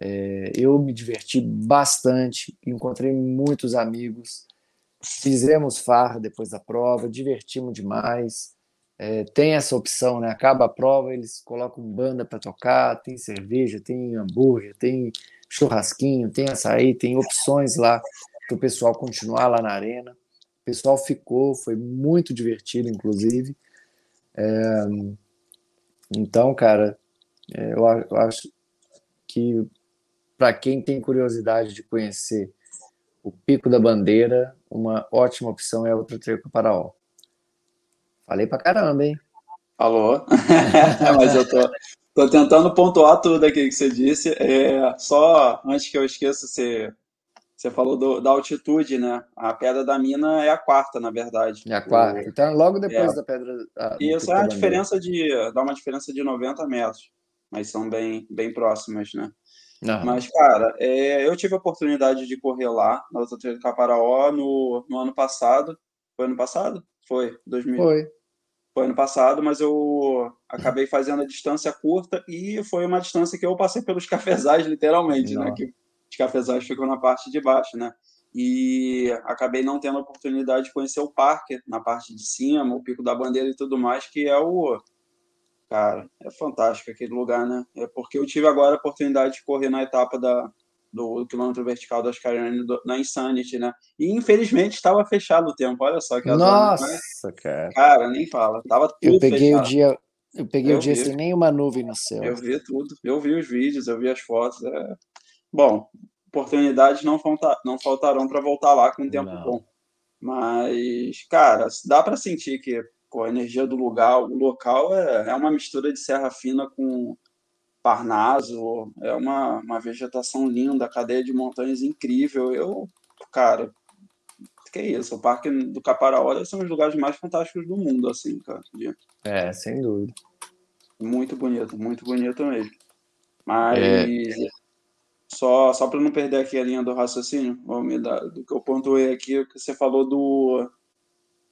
É, eu me diverti bastante, encontrei muitos amigos, fizemos farra depois da prova, divertimos demais. É, tem essa opção, né? Acaba a prova, eles colocam banda para tocar, tem cerveja, tem hambúrguer, tem churrasquinho, tem açaí, tem opções lá para o pessoal continuar lá na arena. O pessoal ficou, foi muito divertido, inclusive. É, então, cara, é, eu, eu acho que para quem tem curiosidade de conhecer o Pico da Bandeira, uma ótima opção é o Treco Paraó. Falei pra caramba, hein? Falou. (laughs) Mas eu tô, tô tentando pontuar tudo aqui que você disse. É, só antes que eu esqueça, você você falou do, da altitude, né? A Pedra da Mina é a quarta, na verdade. É a quarta. Então, logo depois é. da Pedra. A, e essa é a diferença de. dá uma diferença de 90 metros. Mas são bem, bem próximas, né? Não. Mas, cara, é, eu tive a oportunidade de correr lá, na outra trilha do Caparaó, no, no ano passado. Foi ano passado? Foi, 2000. Foi. Foi ano passado, mas eu acabei fazendo a distância curta e foi uma distância que eu passei pelos (laughs) cafezais, literalmente, né? Né? Que os cafezais ficam na parte de baixo, né? E acabei não tendo a oportunidade de conhecer o parque na parte de cima, o Pico da Bandeira e tudo mais, que é o. Cara, é fantástico aquele lugar, né? É porque eu tive agora a oportunidade de correr na etapa da, do quilômetro vertical das Cariani na Insanity, né? E infelizmente estava fechado o tempo, olha só que Nossa, zona, né? cara. Cara, nem fala. Tava tudo eu peguei fechado. o dia, eu peguei eu o dia vi. sem nenhuma nuvem no céu. Eu vi tudo. Eu vi os vídeos, eu vi as fotos. É... Bom, oportunidades não, falta, não faltarão para voltar lá com um tempo não. bom. Mas, cara, dá para sentir que pô, a energia do lugar, o local é, é uma mistura de serra fina com Parnaso, é uma, uma vegetação linda, cadeia de montanhas incrível. Eu, cara, que é isso, o Parque do Caparaó são os lugares mais fantásticos do mundo, assim, cara. É, sem dúvida. Muito bonito, muito bonito mesmo. Mas é só, só para não perder aqui a linha do raciocínio, do que eu pontuei aqui, o que você falou do,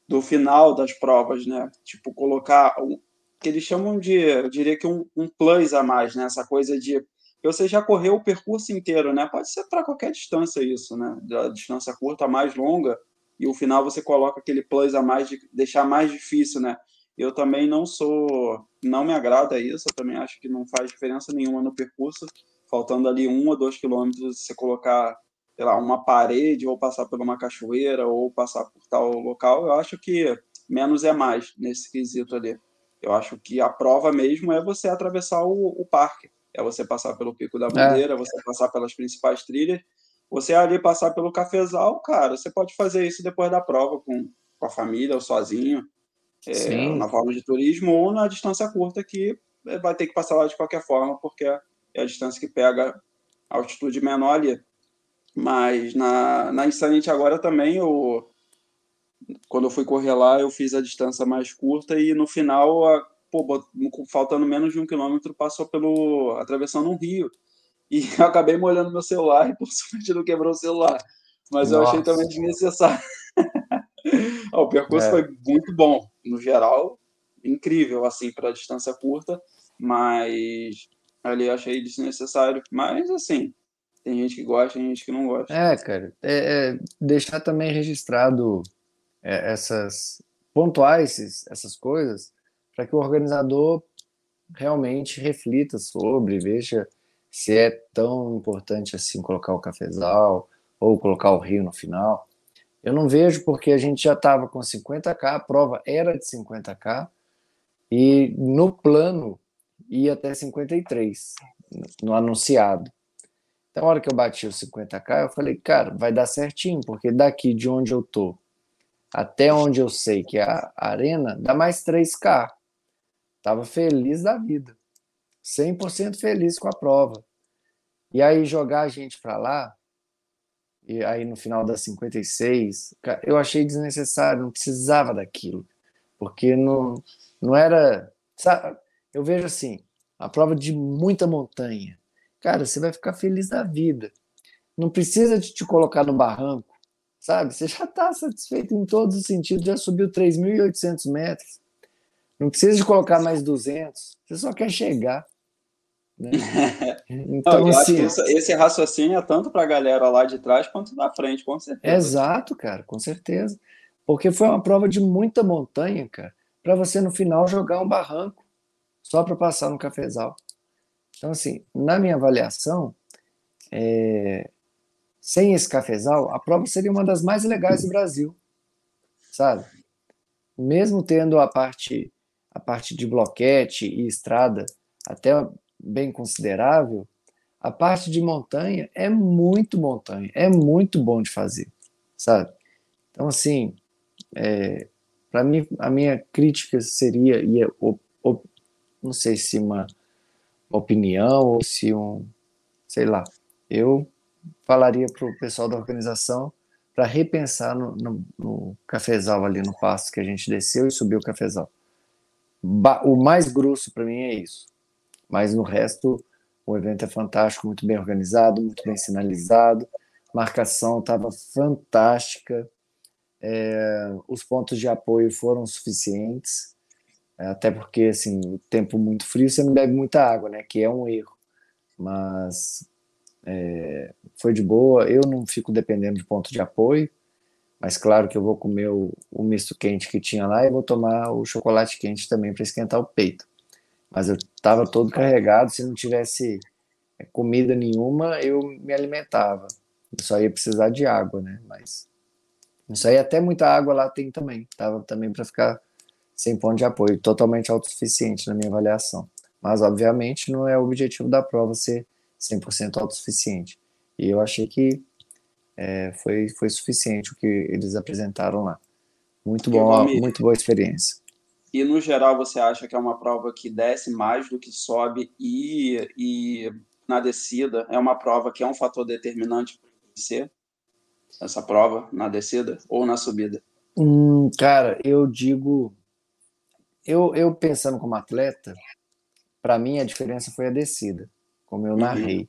do final das provas, né? Tipo, colocar o que eles chamam de, eu diria que um, um plus a mais, né? Essa coisa de você já correu o percurso inteiro, né? Pode ser para qualquer distância isso, né? Da distância curta a mais longa, e o final você coloca aquele plus a mais de deixar mais difícil, né? Eu também não sou, não me agrada isso, eu também acho que não faz diferença nenhuma no percurso, faltando ali um ou dois quilômetros, você colocar, sei lá, uma parede, ou passar por uma cachoeira, ou passar por tal local, eu acho que menos é mais nesse quesito ali. Eu acho que a prova mesmo é você atravessar o, o parque é você passar pelo Pico da é. Bandeira, é. você passar pelas principais trilhas. Você ali passar pelo cafezal, cara, você pode fazer isso depois da prova com, com a família ou sozinho, é, na forma de turismo ou na distância curta que vai ter que passar lá de qualquer forma, porque é, é a distância que pega a altitude menor ali. Mas na, na Insanity agora também, eu, quando eu fui correr lá, eu fiz a distância mais curta e no final a, pô, faltando menos de um quilômetro, passou pelo. atravessando um rio. E (laughs) eu acabei molhando meu celular e por (laughs) sorte não quebrou o celular. Mas Nossa. eu achei também desnecessário. (laughs) o percurso é. foi muito bom, no geral, incrível, assim, para distância curta, mas ali eu achei desnecessário. Mas, assim, tem gente que gosta, tem gente que não gosta. É, cara, é, é deixar também registrado é, essas pontuais essas coisas para que o organizador realmente reflita sobre, veja se é tão importante assim colocar o cafezal ou colocar o rio no final. Eu não vejo porque a gente já estava com 50k, a prova era de 50k e no plano ia até 53 no anunciado. Então, a hora que eu bati os 50k, eu falei, cara, vai dar certinho, porque daqui de onde eu tô até onde eu sei que é a arena, dá mais 3k. Tava feliz da vida. 100% feliz com a prova. E aí jogar a gente para lá, e aí no final das 56, eu achei desnecessário, não precisava daquilo. Porque não, não era. Sabe, eu vejo assim, a prova de muita montanha. Cara, você vai ficar feliz da vida. Não precisa de te colocar no barranco, sabe? Você já está satisfeito em todos os sentidos, já subiu 3.800 metros. Não precisa de colocar mais 200, você só quer chegar. Né? (laughs) Então, Não, assim, isso, esse raciocínio é tanto para a galera lá de trás quanto da frente, com certeza. Exato, cara, com certeza. Porque foi uma prova de muita montanha, cara, para você no final jogar um barranco só para passar no cafezal. Então, assim, na minha avaliação, é... sem esse cafezal, a prova seria uma das mais legais do Brasil, sabe? Mesmo tendo a parte a parte de bloquete e estrada até bem considerável, a parte de montanha é muito montanha, é muito bom de fazer, sabe? Então, assim, é, para mim, a minha crítica seria, e é, não sei se uma opinião ou se um, sei lá, eu falaria para o pessoal da organização para repensar no, no, no cafezal ali no passo que a gente desceu e subiu o cafezal o mais grosso para mim é isso. Mas no resto, o evento é fantástico, muito bem organizado, muito bem sinalizado. Marcação estava fantástica. É, os pontos de apoio foram suficientes, até porque assim, o tempo muito frio você não bebe muita água, né? Que é um erro. Mas é, foi de boa. Eu não fico dependendo de ponto de apoio. Mas claro que eu vou comer o, o misto quente que tinha lá e vou tomar o chocolate quente também para esquentar o peito. Mas eu estava todo carregado, se não tivesse é, comida nenhuma, eu me alimentava. Eu só ia precisar de água, né? Mas isso aí até muita água lá tem também. Tava também para ficar sem ponto de apoio, totalmente autossuficiente na minha avaliação. Mas obviamente não é o objetivo da prova ser 100% autossuficiente. E eu achei que é, foi, foi suficiente o que eles apresentaram lá. Muito bom, muito boa experiência. E no geral você acha que é uma prova que desce mais do que sobe e, e na descida é uma prova que é um fator determinante para vencer essa prova na descida ou na subida? Hum, cara, eu digo, eu, eu pensando como atleta, para mim a diferença foi a descida, como eu uhum. narrei. Uhum.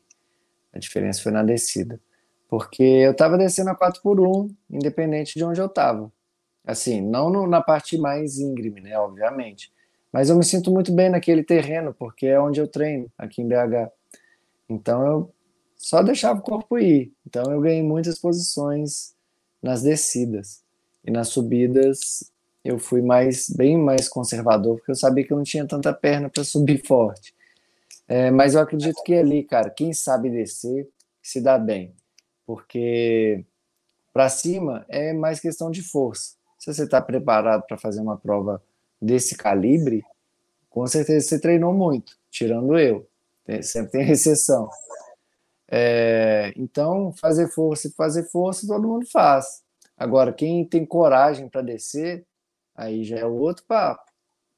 A diferença foi na descida. Porque eu estava descendo a 4 por 1 independente de onde eu estava. Assim, não no, na parte mais íngreme, né, obviamente. Mas eu me sinto muito bem naquele terreno, porque é onde eu treino, aqui em BH. Então eu só deixava o corpo ir. Então eu ganhei muitas posições nas descidas. E nas subidas eu fui mais bem mais conservador, porque eu sabia que eu não tinha tanta perna para subir (laughs) forte. É, mas eu acredito que ali, cara, quem sabe descer se dá bem, porque para cima é mais questão de força. Se você está preparado para fazer uma prova desse calibre, com certeza você treinou muito, tirando eu. sempre tem (laughs) exceção. É, então, fazer força e fazer força todo mundo faz. Agora, quem tem coragem para descer, aí já é outro papo,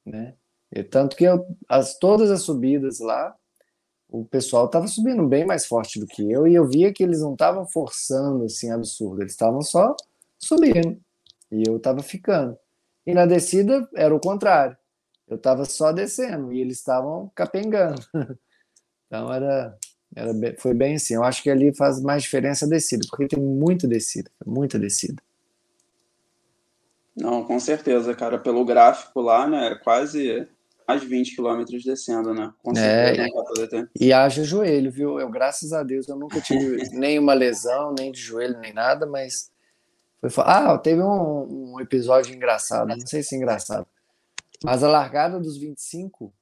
né? E tanto que eu, as, todas as subidas lá, o pessoal estava subindo bem mais forte do que eu e eu via que eles não estavam forçando assim absurdo, eles estavam só subindo e eu estava ficando. E na descida era o contrário, eu estava só descendo e eles estavam capengando. (laughs) então era era, foi bem assim. Eu acho que ali faz mais diferença a descida, porque tem muita descida, muita descida. Não, com certeza, cara. Pelo gráfico lá, né? Quase mais 20 quilômetros descendo, né? Com é, certeza, e haja joelho, viu? Eu, graças a Deus, eu nunca tive (laughs) nenhuma lesão, nem de joelho, nem nada, mas foi. Ah, teve um, um episódio engraçado, não sei se é engraçado. Mas a largada dos 25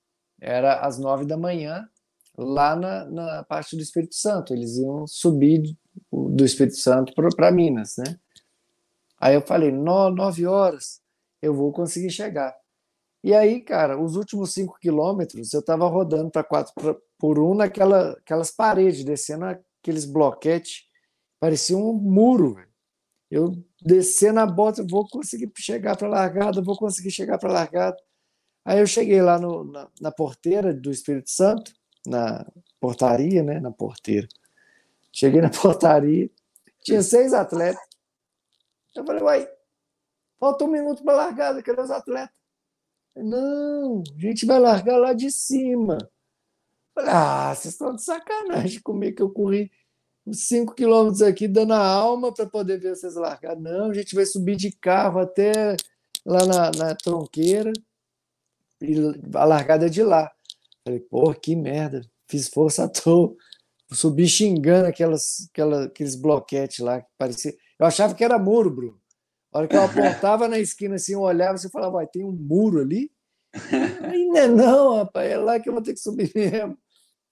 era às 9 da manhã lá na, na parte do Espírito Santo. Eles iam subir do Espírito Santo para Minas, né? Aí eu falei, nove horas eu vou conseguir chegar. E aí, cara, os últimos cinco quilômetros eu estava rodando para quatro por um naquela paredes, descendo aqueles bloquetes, parecia um muro. Eu descendo a bota, vou conseguir chegar para a largada, vou conseguir chegar para a largada. Aí eu cheguei lá no, na, na porteira do Espírito Santo, na portaria, né? Na porteira. Cheguei na (laughs) portaria, tinha seis atletas. Eu falei, uai, falta um minuto para largada, cadê os atletas? Não, a gente vai largar lá de cima. falei, ah, vocês estão de sacanagem comigo que eu corri uns 5 quilômetros aqui dando a alma para poder ver vocês largar. Não, a gente vai subir de carro até lá na, na tronqueira e a largada é de lá. Falei, pô, que merda, fiz força à toa. Subi xingando aquelas, aquela, aqueles bloquetes lá que parecia. Eu achava que era muro, Bruno. A hora que eu apontava na esquina assim, eu olhava e falava, vai, tem um muro ali? (laughs) Ainda não, rapaz, é lá que eu vou ter que subir mesmo.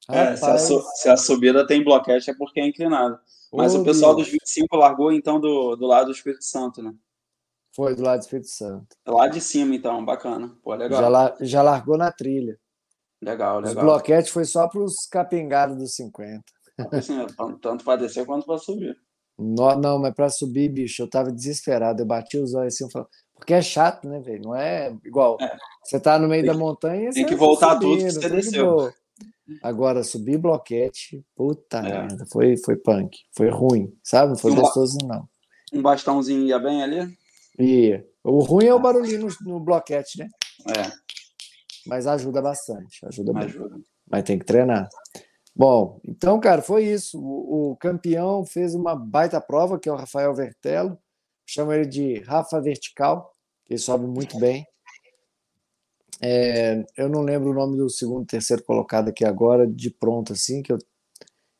É, se, a se, a subida tem bloquete é porque é inclinado. Mas Ô, o pessoal Deus. dos 25 largou então do, do lado do Espírito Santo, né? Foi do lado do Espírito Santo. Lá de cima, então, bacana. Pô, legal. Já, já largou na trilha. Legal, legal. Os bloquetes foi só para os capengados dos 50. Assim, tanto para descer quanto para subir. Não, não mas para subir, bicho, eu tava desesperado. Eu bati os olhos assim, eu falei, porque é chato, né, velho? Não é igual. É. Você tá no meio tem da montanha. Tem que voltar subindo, tudo que você desceu. Agora, subir bloquete, puta é. merda, foi, foi punk. Foi ruim, sabe? Não foi um gostoso, não. Um bastãozinho ia bem ali? Ia. O ruim é o barulhinho no, no bloquete, né? É. Mas ajuda bastante. Ajuda, ajuda. Mas tem que treinar. Bom, então, cara, foi isso. O, o, campeão fez uma baita prova, que é o Rafael Vertello. Chama ele de Rafa Vertical, ele sobe muito bem. É, eu não lembro o nome do segundo terceiro colocado aqui agora, de pronto, assim, que eu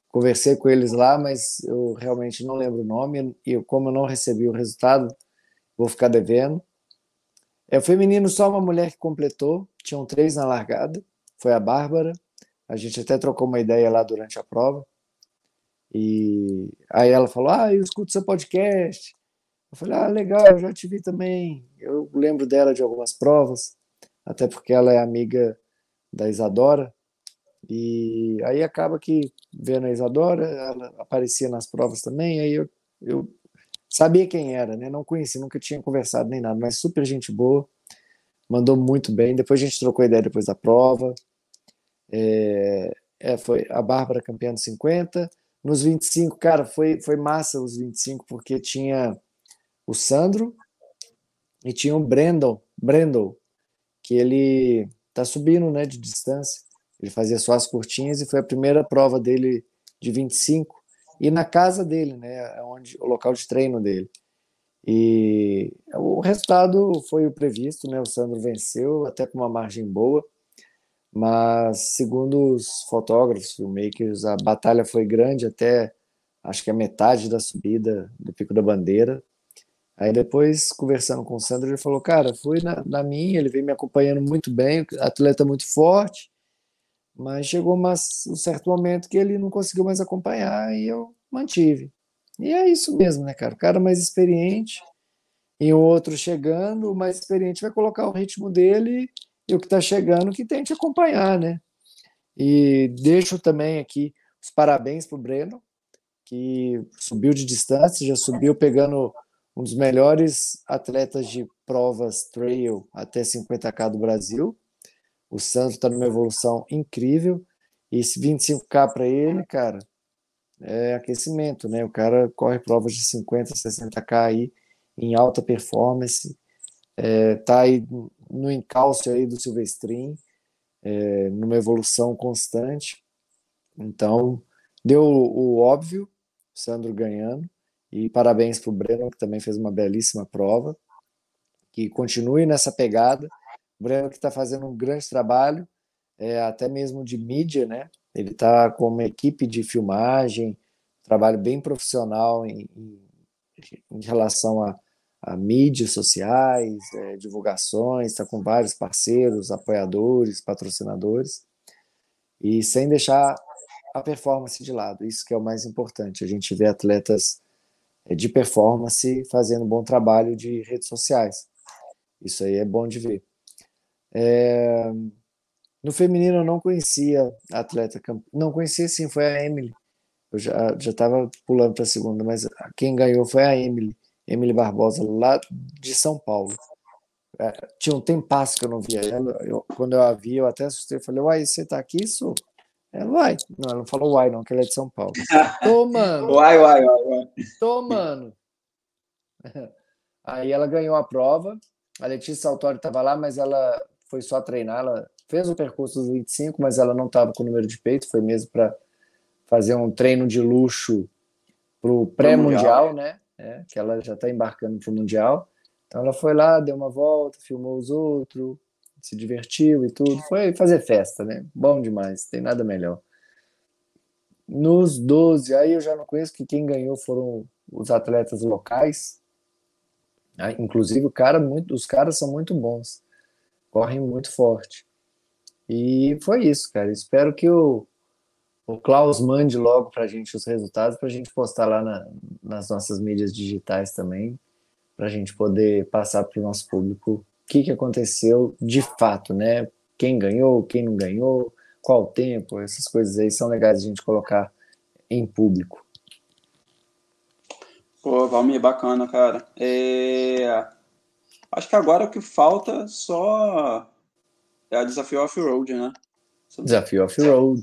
conversei com eles lá, mas eu realmente não lembro o nome. E como eu não recebi o resultado, vou ficar devendo. É o feminino, só uma mulher que completou, tinham três na largada, foi a Bárbara. A gente até trocou uma ideia lá durante a prova. E aí ela falou: Ah, eu escuto seu podcast. Eu falei: Ah, legal, eu já te vi também. Eu lembro dela de algumas provas, até porque ela é amiga da Isadora. E aí acaba que vendo a Isadora, ela aparecia nas provas também. Aí eu, eu sabia quem era, né? Não conheci, nunca tinha conversado nem nada, mas super gente boa mandou muito bem. Depois a gente trocou ideia depois da prova. É, é, foi a Bárbara campeã dos 50. Nos 25, cara, foi, foi massa os 25, porque tinha o Sandro e tinha o Brandon, Brandon que ele tá subindo né, de distância. Ele fazia só as curtinhas e foi a primeira prova dele de 25 e na casa dele, né, é onde o local de treino dele. E o resultado foi o previsto, né? O Sandro venceu até com uma margem boa, mas segundo os fotógrafos, filmmakers, a batalha foi grande até acho que a metade da subida do Pico da Bandeira. Aí depois, conversando com o Sandro, ele falou, cara, fui na, na minha, ele veio me acompanhando muito bem, atleta muito forte, mas chegou um certo momento que ele não conseguiu mais acompanhar e eu mantive. E é isso mesmo, né, cara? O cara mais experiente e o outro chegando, o mais experiente vai colocar o ritmo dele e o que está chegando que tente acompanhar, né? E deixo também aqui os parabéns para o Breno, que subiu de distância, já subiu pegando um dos melhores atletas de provas trail até 50k do Brasil. O Santos está numa evolução incrível. E esse 25k para ele, cara, é aquecimento, né? O cara corre provas de 50, 60k aí em alta performance, é, tá aí no encalço aí do Silvestrin, é, numa evolução constante. Então, deu o, o óbvio, Sandro ganhando, e parabéns para o Breno, que também fez uma belíssima prova, que continue nessa pegada. O Breno que está fazendo um grande trabalho, é, até mesmo de mídia, né? Ele está com uma equipe de filmagem, trabalho bem profissional em, em, em relação a, a, mídias sociais, é, divulgações, está com vários parceiros, apoiadores, patrocinadores, e sem deixar a performance de lado, isso que é o mais importante, a gente vê atletas é, de performance fazendo bom trabalho de redes sociais, isso aí é bom de ver. É, no feminino eu não conhecia a atleta, não conhecia sim, foi a Emily. Eu já estava pulando para a segunda, mas quem ganhou foi a Emily, Emily Barbosa lá de São Paulo. É, tinha um tempasso que eu não via ela. Eu, quando eu a vi, eu até assustei. Falei, uai, você tá aqui, isso? Ela, uai. Não, ela não falou uai, não, que ela é de São Paulo. (laughs) Tô, mano. uai, uai, uai, uai. Tô, mano. (laughs) Aí ela ganhou a prova. A Letícia Saltori estava lá, mas ela foi só treinar. Ela fez o percurso dos 25, mas ela não estava com o número de peito, foi mesmo para fazer um treino de luxo para o pré-mundial, né? É, que ela já está embarcando para o mundial. Então ela foi lá, deu uma volta, filmou os outros, se divertiu e tudo. Foi fazer festa, né? Bom demais, tem nada melhor. Nos 12, aí eu já não conheço que quem ganhou foram os atletas locais. Ah, inclusive, o cara muito, os caras são muito bons, correm muito forte. E foi isso, cara. Espero que o, o Klaus mande logo para a gente os resultados, para a gente postar lá na, nas nossas mídias digitais também, para a gente poder passar para o nosso público o que, que aconteceu de fato, né? Quem ganhou, quem não ganhou, qual o tempo, essas coisas aí são legais a gente colocar em público. Pô, Valmir, bacana, cara. É... Acho que agora o que falta só é a desafio off-road, né? Desafio off-road.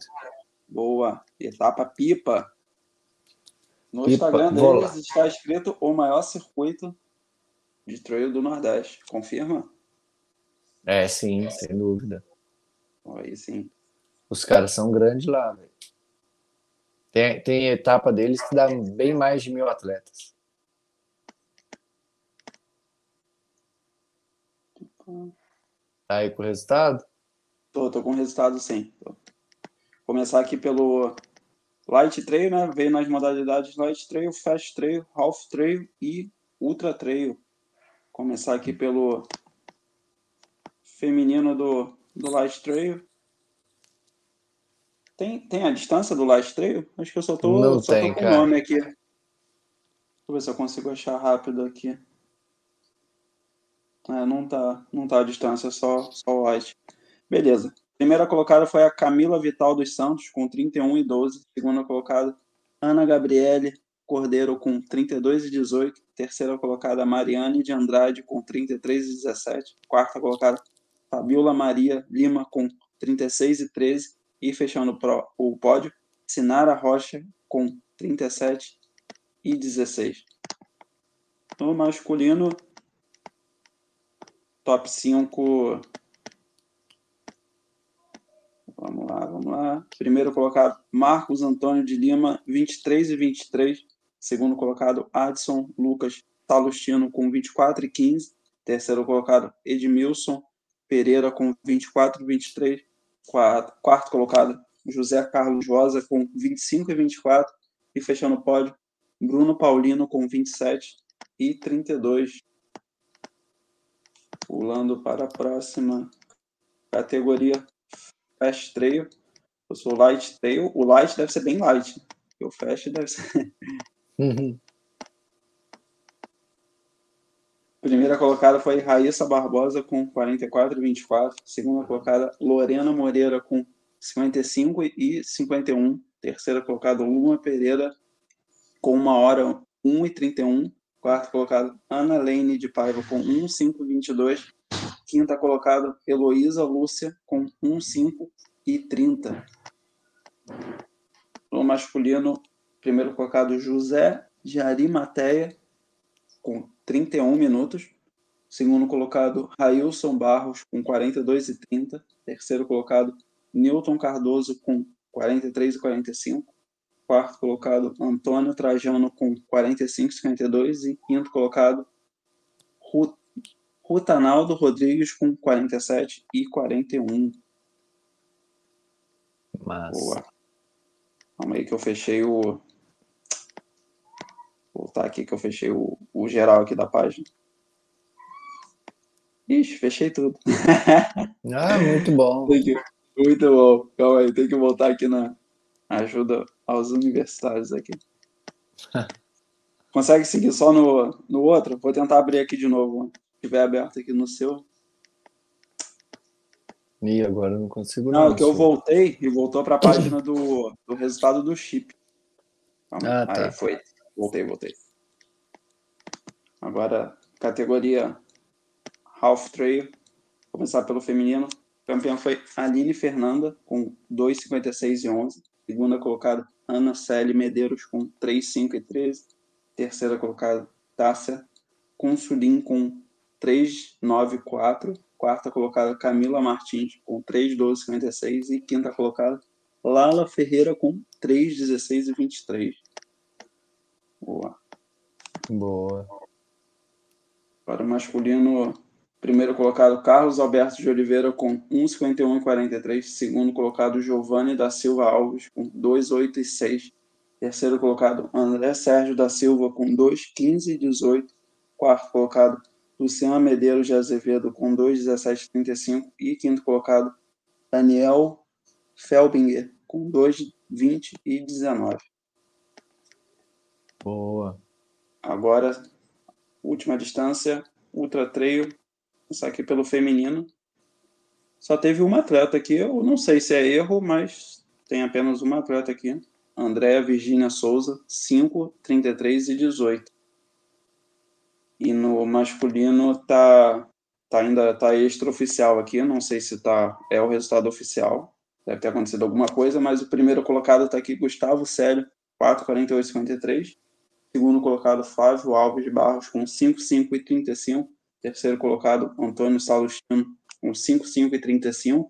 Boa. Etapa pipa. No pipa, Instagram deles está escrito o maior circuito de trail do Nordeste. Confirma? É, sim, sem dúvida. Aí sim. Os caras são grandes lá, velho. Tem, tem etapa deles que dá bem mais de mil atletas. Tá aí com o resultado? Tô, tô com o resultado sim. Tô. Começar aqui pelo Light Trail, né? Veio nas modalidades Light Trail, Fast Trail, Half Trail e Ultra Trail. Começar aqui pelo feminino do, do Light Trail. Tem, tem a distância do Light Trail? Acho que eu só tô, Não só tem, tô com o nome aqui. Deixa eu ver se eu consigo achar rápido aqui. É, não tá, não tá a distância, só, só o White. Beleza. Primeira colocada foi a Camila Vital dos Santos, com 31 e 12. Segunda colocada, Ana Gabriele Cordeiro, com 32 e 18. Terceira colocada, Mariane de Andrade, com 33 e 17. Quarta colocada, Fabiola Maria Lima, com 36 e 13. E fechando o pódio, Sinara Rocha, com 37 e 16. No masculino, top 5. Vamos lá, vamos lá. Primeiro colocado, Marcos Antônio de Lima, 23 e 23. Segundo colocado, Adson Lucas Salustino, com 24 e 15. Terceiro colocado, Edmilson Pereira, com 24 e 23. quarto, quarto colocado, José Carlos Rosa com 25 e 24. E fechando o pódio, Bruno Paulino com 27 e 32. Pulando para a próxima categoria Fast Trail. Eu sou Light Trail. O Light deve ser bem light. O Fast deve ser. (laughs) Uhum. Primeira colocada foi Raíssa Barbosa com 44 e 24. Segunda colocada, Lorena Moreira com 55 e 51. Terceira colocada, Luma Pereira com 1 hora 1 e 31. Quarta colocada, Ana Lene de Paiva com 1, 5 e 22. Quinta colocada, Heloísa Lúcia com 1, 5 e 30. No masculino, primeiro colocado, José de Arimateia com 31 minutos. Segundo colocado, Railson Barros, com 42 e 30. Terceiro colocado, Newton Cardoso, com 43 e 45. Quarto colocado, Antônio Trajano, com 45 e 52. E quinto colocado, Rutanaldo Rodrigues, com 47 e 41. Mas... Boa. Calma aí que eu fechei o, voltar aqui que eu fechei o, o geral aqui da página. Ixi, fechei tudo. (laughs) ah, muito bom. muito bom. Calma aí, tem que voltar aqui na ajuda aos universitários aqui. (laughs) Consegue seguir só no, no outro? Vou tentar abrir aqui de novo. Tiver aberto aqui no seu. E agora eu não consigo não. Não, que eu voltei e voltou para a página do, do resultado do chip. Ah, tá. Aí foi. Voltei, voltei. Agora, categoria Half Trail. Vou começar pelo feminino. Campeã foi Aline Fernanda, com 2,56 e 11. Segunda colocada, Ana Célia Medeiros, com 3,5 e 13. Terceira colocada, Tássia Consulim, com 3,94. Quarta colocada, Camila Martins, com 3,12,56. E quinta colocada, Lala Ferreira, com 3,16 e 23. Boa. Boa. Para o masculino, primeiro colocado Carlos Alberto de Oliveira com 1,51,43. Segundo colocado Giovanni da Silva Alves com 2,86. Terceiro colocado André Sérgio da Silva com 2,15,18. Quarto colocado Luciano Medeiros de Azevedo com 2,17,35. E quinto colocado Daniel Felbinger com 2,20 e 19. Boa. Agora, última distância, ultra trail, isso aqui pelo feminino. Só teve uma atleta aqui, eu não sei se é erro, mas tem apenas uma atleta aqui. Andréa Virginia Souza, 5, 33 e 18. E no masculino tá, tá ainda tá extraoficial aqui, não sei se tá é o resultado oficial. Deve ter acontecido alguma coisa, mas o primeiro colocado está aqui, Gustavo Célio, 4,48,53. Segundo colocado, Flávio Alves Barros, com 5,5 e 35. Terceiro colocado, Antônio Salustino, com 5,5 e 35.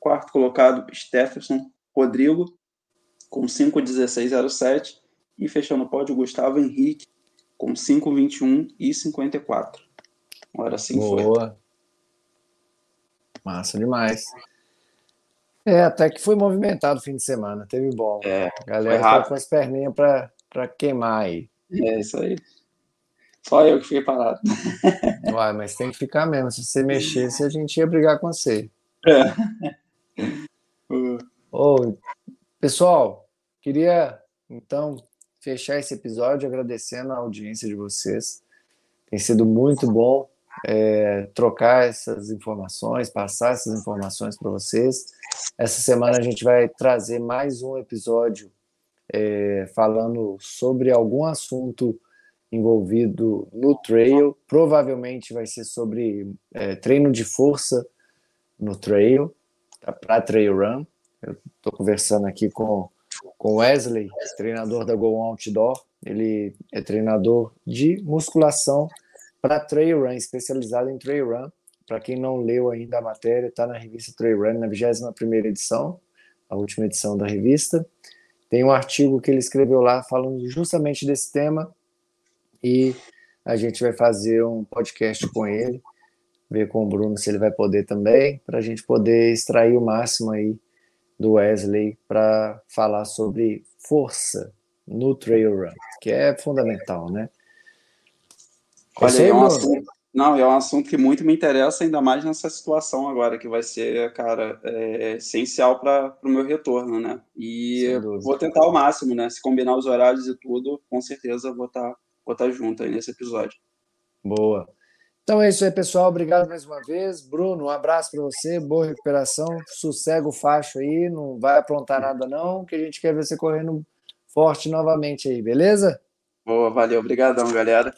Quarto colocado, Stephenson Rodrigo, com 5,16,07. E fechando o pódio, Gustavo Henrique, com 5,21 e 54. Agora sim Boa. foi. Massa demais. É, até que foi movimentado o fim de semana, teve bom. É, a galera tá com as perninhas para queimar aí. É isso aí. Só eu que fiquei parado. (laughs) Uai, mas tem que ficar mesmo. Se você mexesse, a gente ia brigar com você. É. oh, pessoal, queria então fechar esse episódio agradecendo a audiência de vocês. Tem sido muito bom é, trocar essas informações, passar essas informações para vocês. Essa semana a gente vai trazer mais um episódio é, falando sobre algum assunto envolvido no trail. Provavelmente vai ser sobre é, treino de força no trail, tá, para trail run. Eu estou conversando aqui com com Wesley, treinador da Go Outdoor. Ele é treinador de musculação para trail run, especializado em trail run. Para quem não leu ainda a matéria, está na revista Trail Run, na 21 primeira edição, a última edição da revista. Tem um artigo que ele escreveu lá falando justamente desse tema e a gente vai fazer um podcast com ele. ver com o Bruno se ele vai poder também, para a gente poder extrair o máximo aí do Wesley para falar sobre força no trail run, que é fundamental, né? Olha, é um assunto, não, é um assunto que muito me interessa, ainda mais nessa situação agora, que vai ser, cara, é, essencial para o meu retorno, né? E vou tentar ao máximo, né? Se combinar os horários e tudo, com certeza vou estar tá, vou tá junto aí nesse episódio. Boa. Então é isso aí, pessoal. Obrigado mais uma vez. Bruno, um abraço para você, boa recuperação. Sossega o facho aí, não vai aprontar nada, não, que a gente quer ver você correndo forte novamente aí, beleza? Boa, valeu. Obrigadão, galera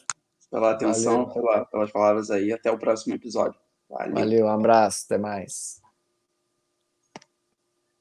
pela atenção, pela, pelas palavras aí. Até o próximo episódio. Valeu. Valeu, um abraço, até mais.